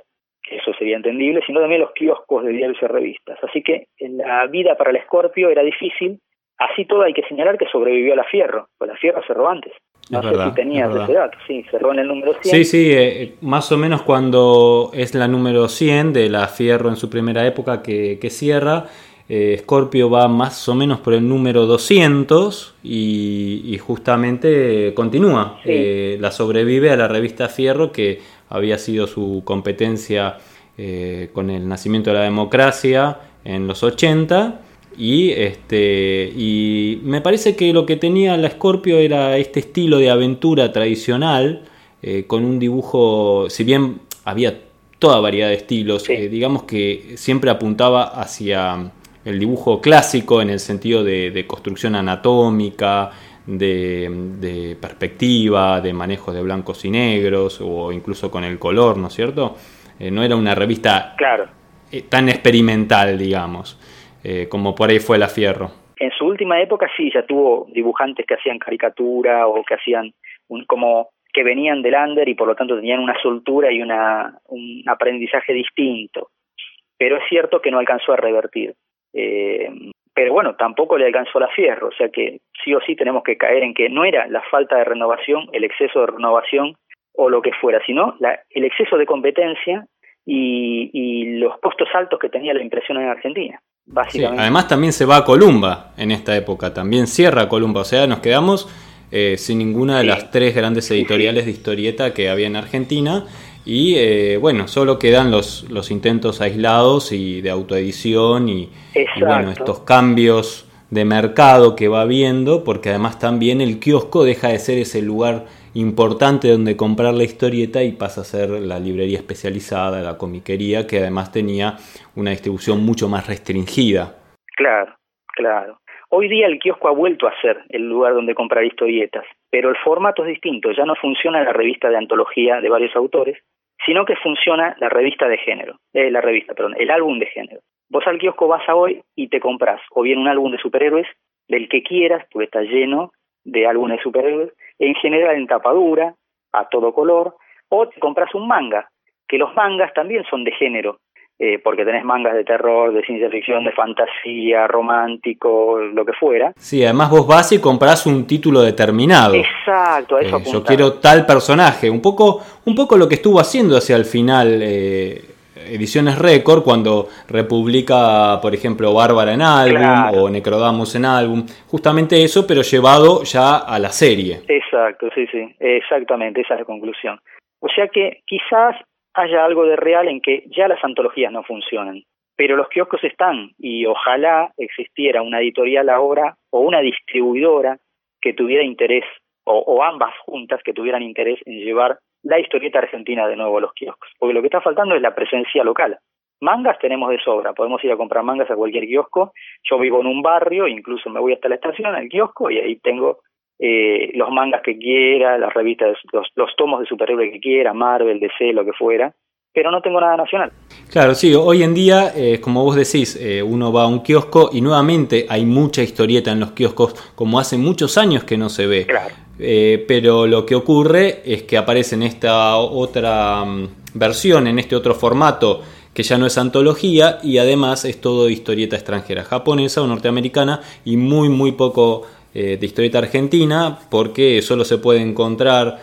eso sería entendible, sino también los kioscos de diarios y revistas. Así que la vida para el Escorpio era difícil, así todo hay que señalar que sobrevivió a la Fierro, pues la Fierro cerró antes. No es sé verdad, si tenías es ese dato, sí, cerró en el número 100. Sí, sí, eh, más o menos cuando es la número 100 de la Fierro en su primera época que, que cierra, eh, Scorpio va más o menos por el número 200 y, y justamente continúa, Sí. eh, la sobrevive a la revista Fierro que había sido su competencia eh, con el nacimiento de la democracia en los 80 y este y me parece que lo que tenía la Scorpio era este estilo de aventura tradicional eh, con un dibujo si bien había toda variedad de estilos Sí. eh, digamos que siempre apuntaba hacia el dibujo clásico en el sentido de, de construcción anatómica de, de perspectiva, de manejo de blancos y negros o incluso con el color, ¿no es cierto? Eh, no era una revista Claro. eh, tan experimental, digamos, eh, como por ahí fue la Fierro. En su última época sí, ya tuvo dibujantes que hacían caricatura o que hacían un, como que venían del under y por lo tanto tenían una soltura y una, un aprendizaje distinto. Pero es cierto que no alcanzó a revertir. Eh, pero bueno, tampoco le alcanzó la fierro, o sea que sí o sí tenemos que caer en que no era la falta de renovación, el exceso de renovación o lo que fuera, sino la, el exceso de competencia y, y los costos altos que tenía la impresión en Argentina, Sí, básicamente. además también se va a Columba en esta época, también cierra Columba, o sea, nos quedamos eh, sin ninguna de Sí. las tres grandes editoriales de historieta que había en Argentina y eh, bueno, solo quedan los, los intentos aislados y de autoedición y, y bueno, estos cambios de mercado que va viendo, porque además también el kiosco deja de ser ese lugar importante donde comprar la historieta y pasa a ser la librería especializada, la comiquería, que además tenía una distribución mucho más restringida. Claro, claro. Hoy día el kiosco ha vuelto a ser el lugar donde comprar historietas, pero el formato es distinto. Ya no funciona la revista de antología de varios autores, sino que funciona la revista de género, eh, la revista, perdón, el álbum de género. Vos al kiosco vas a hoy y te compras o bien un álbum de superhéroes, del que quieras, porque está lleno de álbumes de superhéroes, en general en tapadura, a todo color, o te compras un manga, que los mangas también son de género, eh, porque tenés mangas de terror, de ciencia ficción, de fantasía, romántico, lo que fuera. Sí, además vos vas y comprás un título determinado. Exacto, a eso Eh, yo quiero tal personaje, un poco, un poco lo que estuvo haciendo hacia el final eh, Ediciones Récord cuando republica, por ejemplo, Bárbara en álbum Claro. o Necrodamus en álbum, justamente eso, pero llevado ya a la serie. Exacto, sí, sí, exactamente, esa es la conclusión. O sea que quizás haya algo de real en que ya las antologías no funcionan, pero los kioscos están y ojalá existiera una editorial ahora o una distribuidora que tuviera interés o, ambas juntas que tuvieran interés en llevar la historieta argentina de nuevo a los kioscos. Porque lo que está faltando es la presencia local. Mangas tenemos de sobra, podemos ir a comprar mangas a cualquier kiosco. Yo vivo en un barrio, incluso me voy hasta la estación, al kiosco, y ahí tengo eh, los mangas que quiera, las revistas, los, los tomos de superhéroe que quiera, Marvel, DC, lo que fuera pero no tengo nada nacional. Claro, sí, hoy en día, eh, como vos decís, eh, uno va a un kiosco y nuevamente hay mucha historieta en los kioscos, como hace muchos años que no se ve. Claro. Eh, pero lo que ocurre es que aparece en esta otra mm, versión, en este otro formato, que ya no es antología y además es todo historieta extranjera, japonesa o norteamericana y muy, muy poco de historieta argentina, porque solo se puede encontrar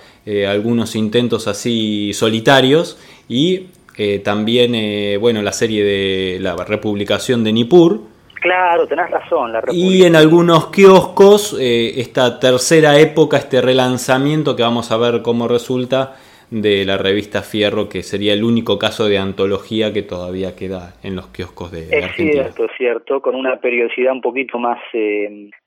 algunos intentos así solitarios y eh, también, eh, bueno, la serie de la republicación de Nippur. Claro, tenés razón. La y en algunos kioscos, eh, esta tercera época, este relanzamiento que vamos a ver cómo resulta de la revista Fierro, que sería el único caso de antología que todavía queda en los kioscos de, es Argentina. Es cierto, es cierto, con una periodicidad un poquito más,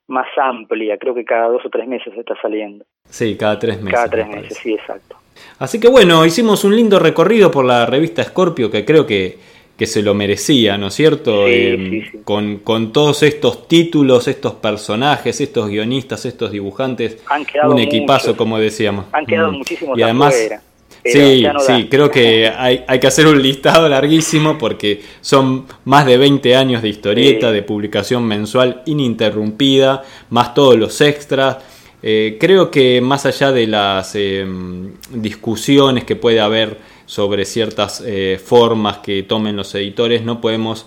más amplia, creo que cada dos o tres meses está saliendo. Sí, cada tres meses. Cada tres meses, sí, exacto. Así que bueno, hicimos un lindo recorrido por la revista Scorpio que creo que, que se lo merecía, ¿no es cierto? Em, con, con, todos estos títulos, estos personajes, estos guionistas, estos dibujantes, un equipazo, como decíamos. Han quedado mm. muchísimos y además, Sí, sí, creo que hay, hay, que hacer un listado larguísimo porque son más de 20 años de historieta, de publicación mensual ininterrumpida, más todos los extras, eh, creo que más allá de las eh, discusiones que puede haber sobre ciertas eh, formas que tomen los editores, no podemos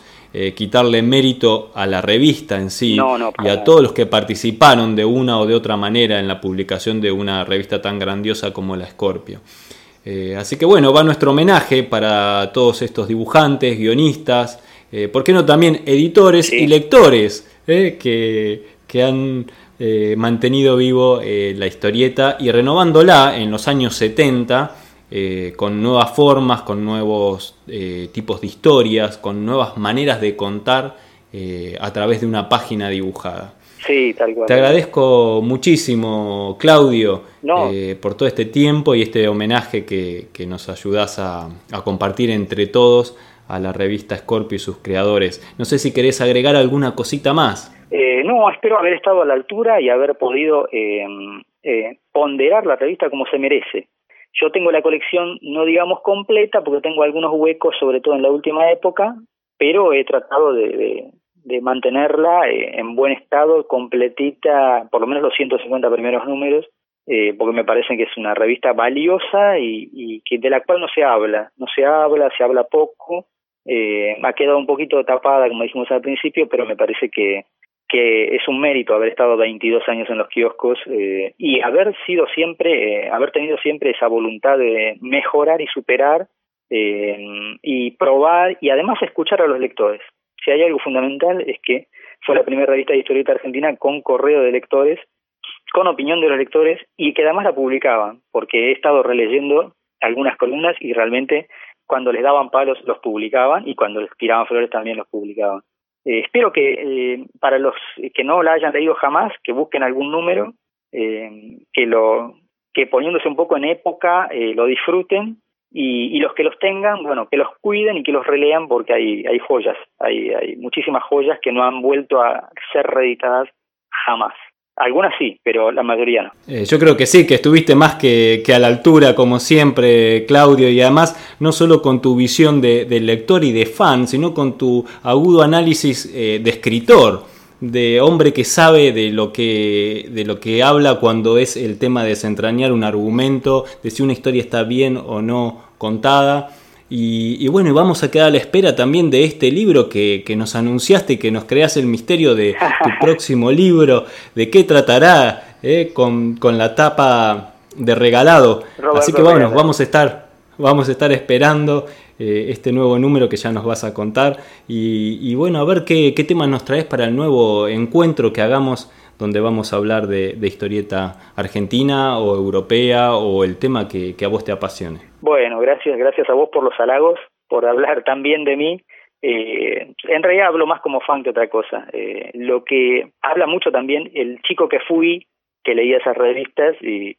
quitarle mérito a la revista en sí y a todos los que participaron de una o de otra manera en la publicación de una revista tan grandiosa como la Scorpio. Así que bueno, va nuestro homenaje para todos estos dibujantes, guionistas, ¿por qué no también editores y lectores que, que han eh, mantenido vivo eh, la historieta y renovándola en los años 70 eh, con nuevas formas, con nuevos tipos de historias, con nuevas maneras de contar a través de una página dibujada. Sí, tal cual. Te agradezco muchísimo, Claudio, por todo este tiempo y este homenaje que, nos ayudas a, a compartir entre todos a la revista Scorpio y sus creadores. No sé si querés agregar alguna cosita más. Eh, no, espero haber estado a la altura y haber podido eh, eh, ponderar la revista como se merece. Yo tengo la colección, no digamos completa, porque tengo algunos huecos, sobre todo en la última época, pero he tratado de, de, mantenerla en buen estado, completita, por lo menos los 150 primeros números, porque me parece que es una revista valiosa y, y, que de la cual no se habla, no se habla, se habla poco. Eh, ha quedado un poquito tapada, como dijimos al principio, pero me parece que, que es un mérito haber estado 22 años en los kioscos eh, y haber sido siempre, eh, haber tenido siempre esa voluntad de mejorar y superar eh, y probar y además escuchar a los lectores. Si hay algo fundamental es que fue la primera revista de historieta argentina con correo de lectores, con opinión de los lectores y que además la publicaban, porque he estado releyendo algunas columnas y realmente cuando les daban palos los publicaban y cuando les tiraban flores también los publicaban. Eh, espero que eh, para los que no la hayan leído jamás, que busquen algún número, eh, que lo que poniéndose un poco en época lo disfruten y, los que los tengan, bueno, que los cuiden y que los relean porque hay, hay joyas, hay, hay muchísimas joyas que no han vuelto a ser reeditadas jamás. Algunas sí, pero la mayoría no. Eh, yo creo que sí, que estuviste más que, a la altura, como siempre, Claudio, y además no solo con tu visión de, lector y de fan, sino con tu agudo análisis eh, de escritor, de hombre que sabe de lo que, de lo que habla cuando es el tema de desentrañar un argumento, de si una historia está bien o no contada. Y, bueno, vamos a quedar a la espera también de este libro que, que nos anunciaste y que nos creas el misterio de tu próximo libro, de qué tratará, eh, con, con, la tapa de regalado. Así que bueno, vamos a estar, vamos a estar esperando eh, este nuevo número que ya nos vas a contar. Y, y bueno, a ver qué, qué temas nos traes para el nuevo encuentro que hagamos donde vamos a hablar de, historieta argentina o europea o el tema que, a vos te apasione. Bueno, gracias, gracias a vos por los halagos, por hablar tan bien de mí. Eh, en realidad hablo más como fan que otra cosa. Eh, lo que habla mucho también, el chico que fui que leía esas revistas y,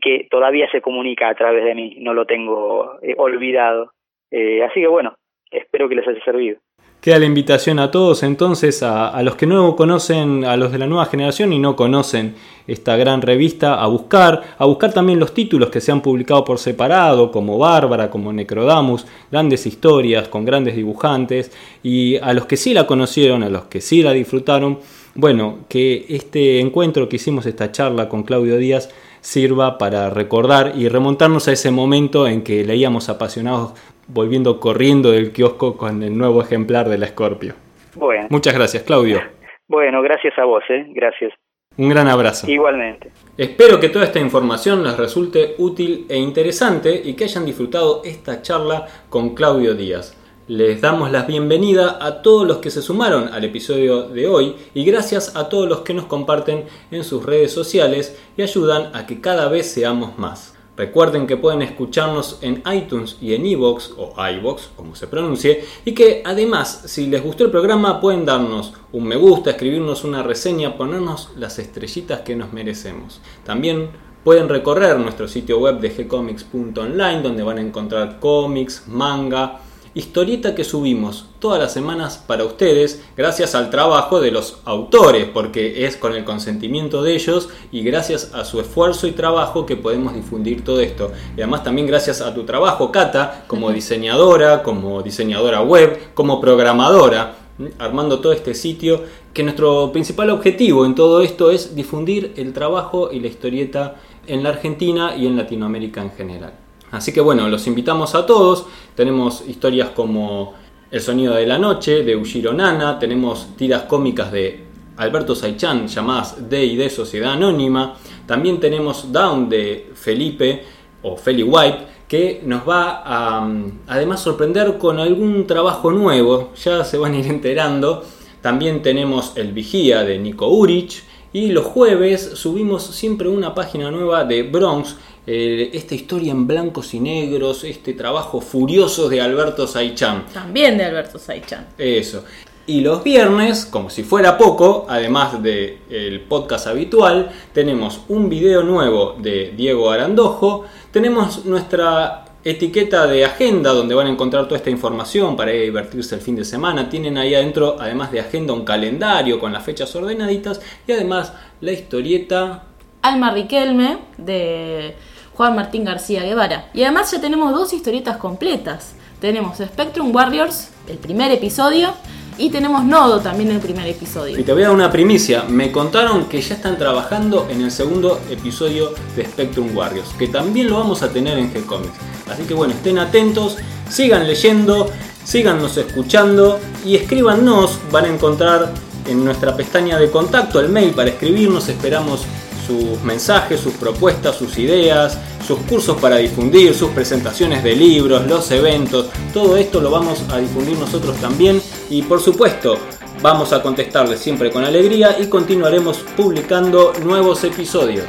que todavía se comunica a través de mí, no lo tengo eh, olvidado. Eh, así que bueno, espero que les haya servido. Queda la invitación a todos entonces, a, los que no conocen, a los de la nueva generación y no conocen esta gran revista, a buscar, a buscar también los títulos que se han publicado por separado, como Bárbara, como Necrodamus, grandes historias con grandes dibujantes, y a los que sí la conocieron, a los que sí la disfrutaron, bueno, que este encuentro que hicimos, esta charla con Claudio Díaz, sirva para recordar y remontarnos a ese momento en que leíamos apasionados volviendo corriendo del kiosco con el nuevo ejemplar de la Scorpio. Bueno. Muchas gracias, Claudio. Bueno, gracias a vos, ¿eh? Gracias. Un gran abrazo. Igualmente. Espero que toda esta información les resulte útil e interesante y que hayan disfrutado esta charla con Claudio Díaz. Les damos la bienvenida a todos los que se sumaron al episodio de hoy y gracias a todos los que nos comparten en sus redes sociales y ayudan a que cada vez seamos más. Recuerden que pueden escucharnos en iTunes y en iVoox o iVoox, como se pronuncie, y que además, si les gustó el programa, pueden darnos un me gusta, escribirnos una reseña, ponernos las estrellitas que nos merecemos. También pueden recorrer nuestro sitio web de gcomics.online, donde van a encontrar cómics, manga, historieta que subimos todas las semanas para ustedes gracias al trabajo de los autores, porque es con el consentimiento de ellos y gracias a su esfuerzo y trabajo que podemos difundir todo esto. Y además también gracias a tu trabajo, Cata, como diseñadora, como diseñadora web, como programadora, armando todo este sitio, que nuestro principal objetivo en todo esto es difundir el trabajo y la historieta en la Argentina y en Latinoamérica en general. Así que bueno, los invitamos a todos. Tenemos historias como El sonido de la noche de Ujiro Nana, tenemos tiras cómicas de Alberto Saichan llamadas D y D Sociedad Anónima, también tenemos Down de Felipe o Feli White que nos va a además sorprender con algún trabajo nuevo, ya se van a ir enterando. También tenemos El Vigía de Nico Urich y los jueves subimos siempre una página nueva de Bronx eh, esta historia en blancos y negros, este trabajo furioso de Alberto Saichan. También de Alberto Saichan. Eso. Y los viernes, como si fuera poco, además del podcast habitual, tenemos un video nuevo de Diego Arandojo, tenemos nuestra etiqueta de agenda donde van a encontrar toda esta información para divertirse el fin de semana. Tienen ahí adentro, además de agenda, un calendario con las fechas ordenaditas y además la historieta... Alma Riquelme de Juan Martín García Guevara. Y además ya tenemos dos historietas completas. Tenemos Spectrum Warriors, el primer episodio, y tenemos Nodo también el primer episodio. Y te voy a dar una primicia. Me contaron que ya están trabajando en el segundo episodio de Spectrum Warriors, que también lo vamos a tener en G-Comics. Así que bueno, estén atentos, sigan leyendo, síganos escuchando y escríbanos. Van a encontrar en nuestra pestaña de contacto el mail para escribirnos. Esperamos sus mensajes, sus propuestas, sus ideas, sus cursos para difundir, sus presentaciones de libros, los eventos, todo esto lo vamos a difundir nosotros también y por supuesto vamos a contestarles siempre con alegría y continuaremos publicando nuevos episodios.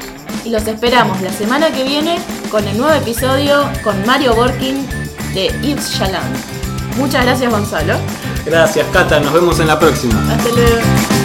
Y los esperamos la semana que viene con el nuevo episodio con Mario Borkin de Yves Chaland. Muchas gracias Gonzalo. Gracias Cata, nos vemos en la próxima. Hasta luego.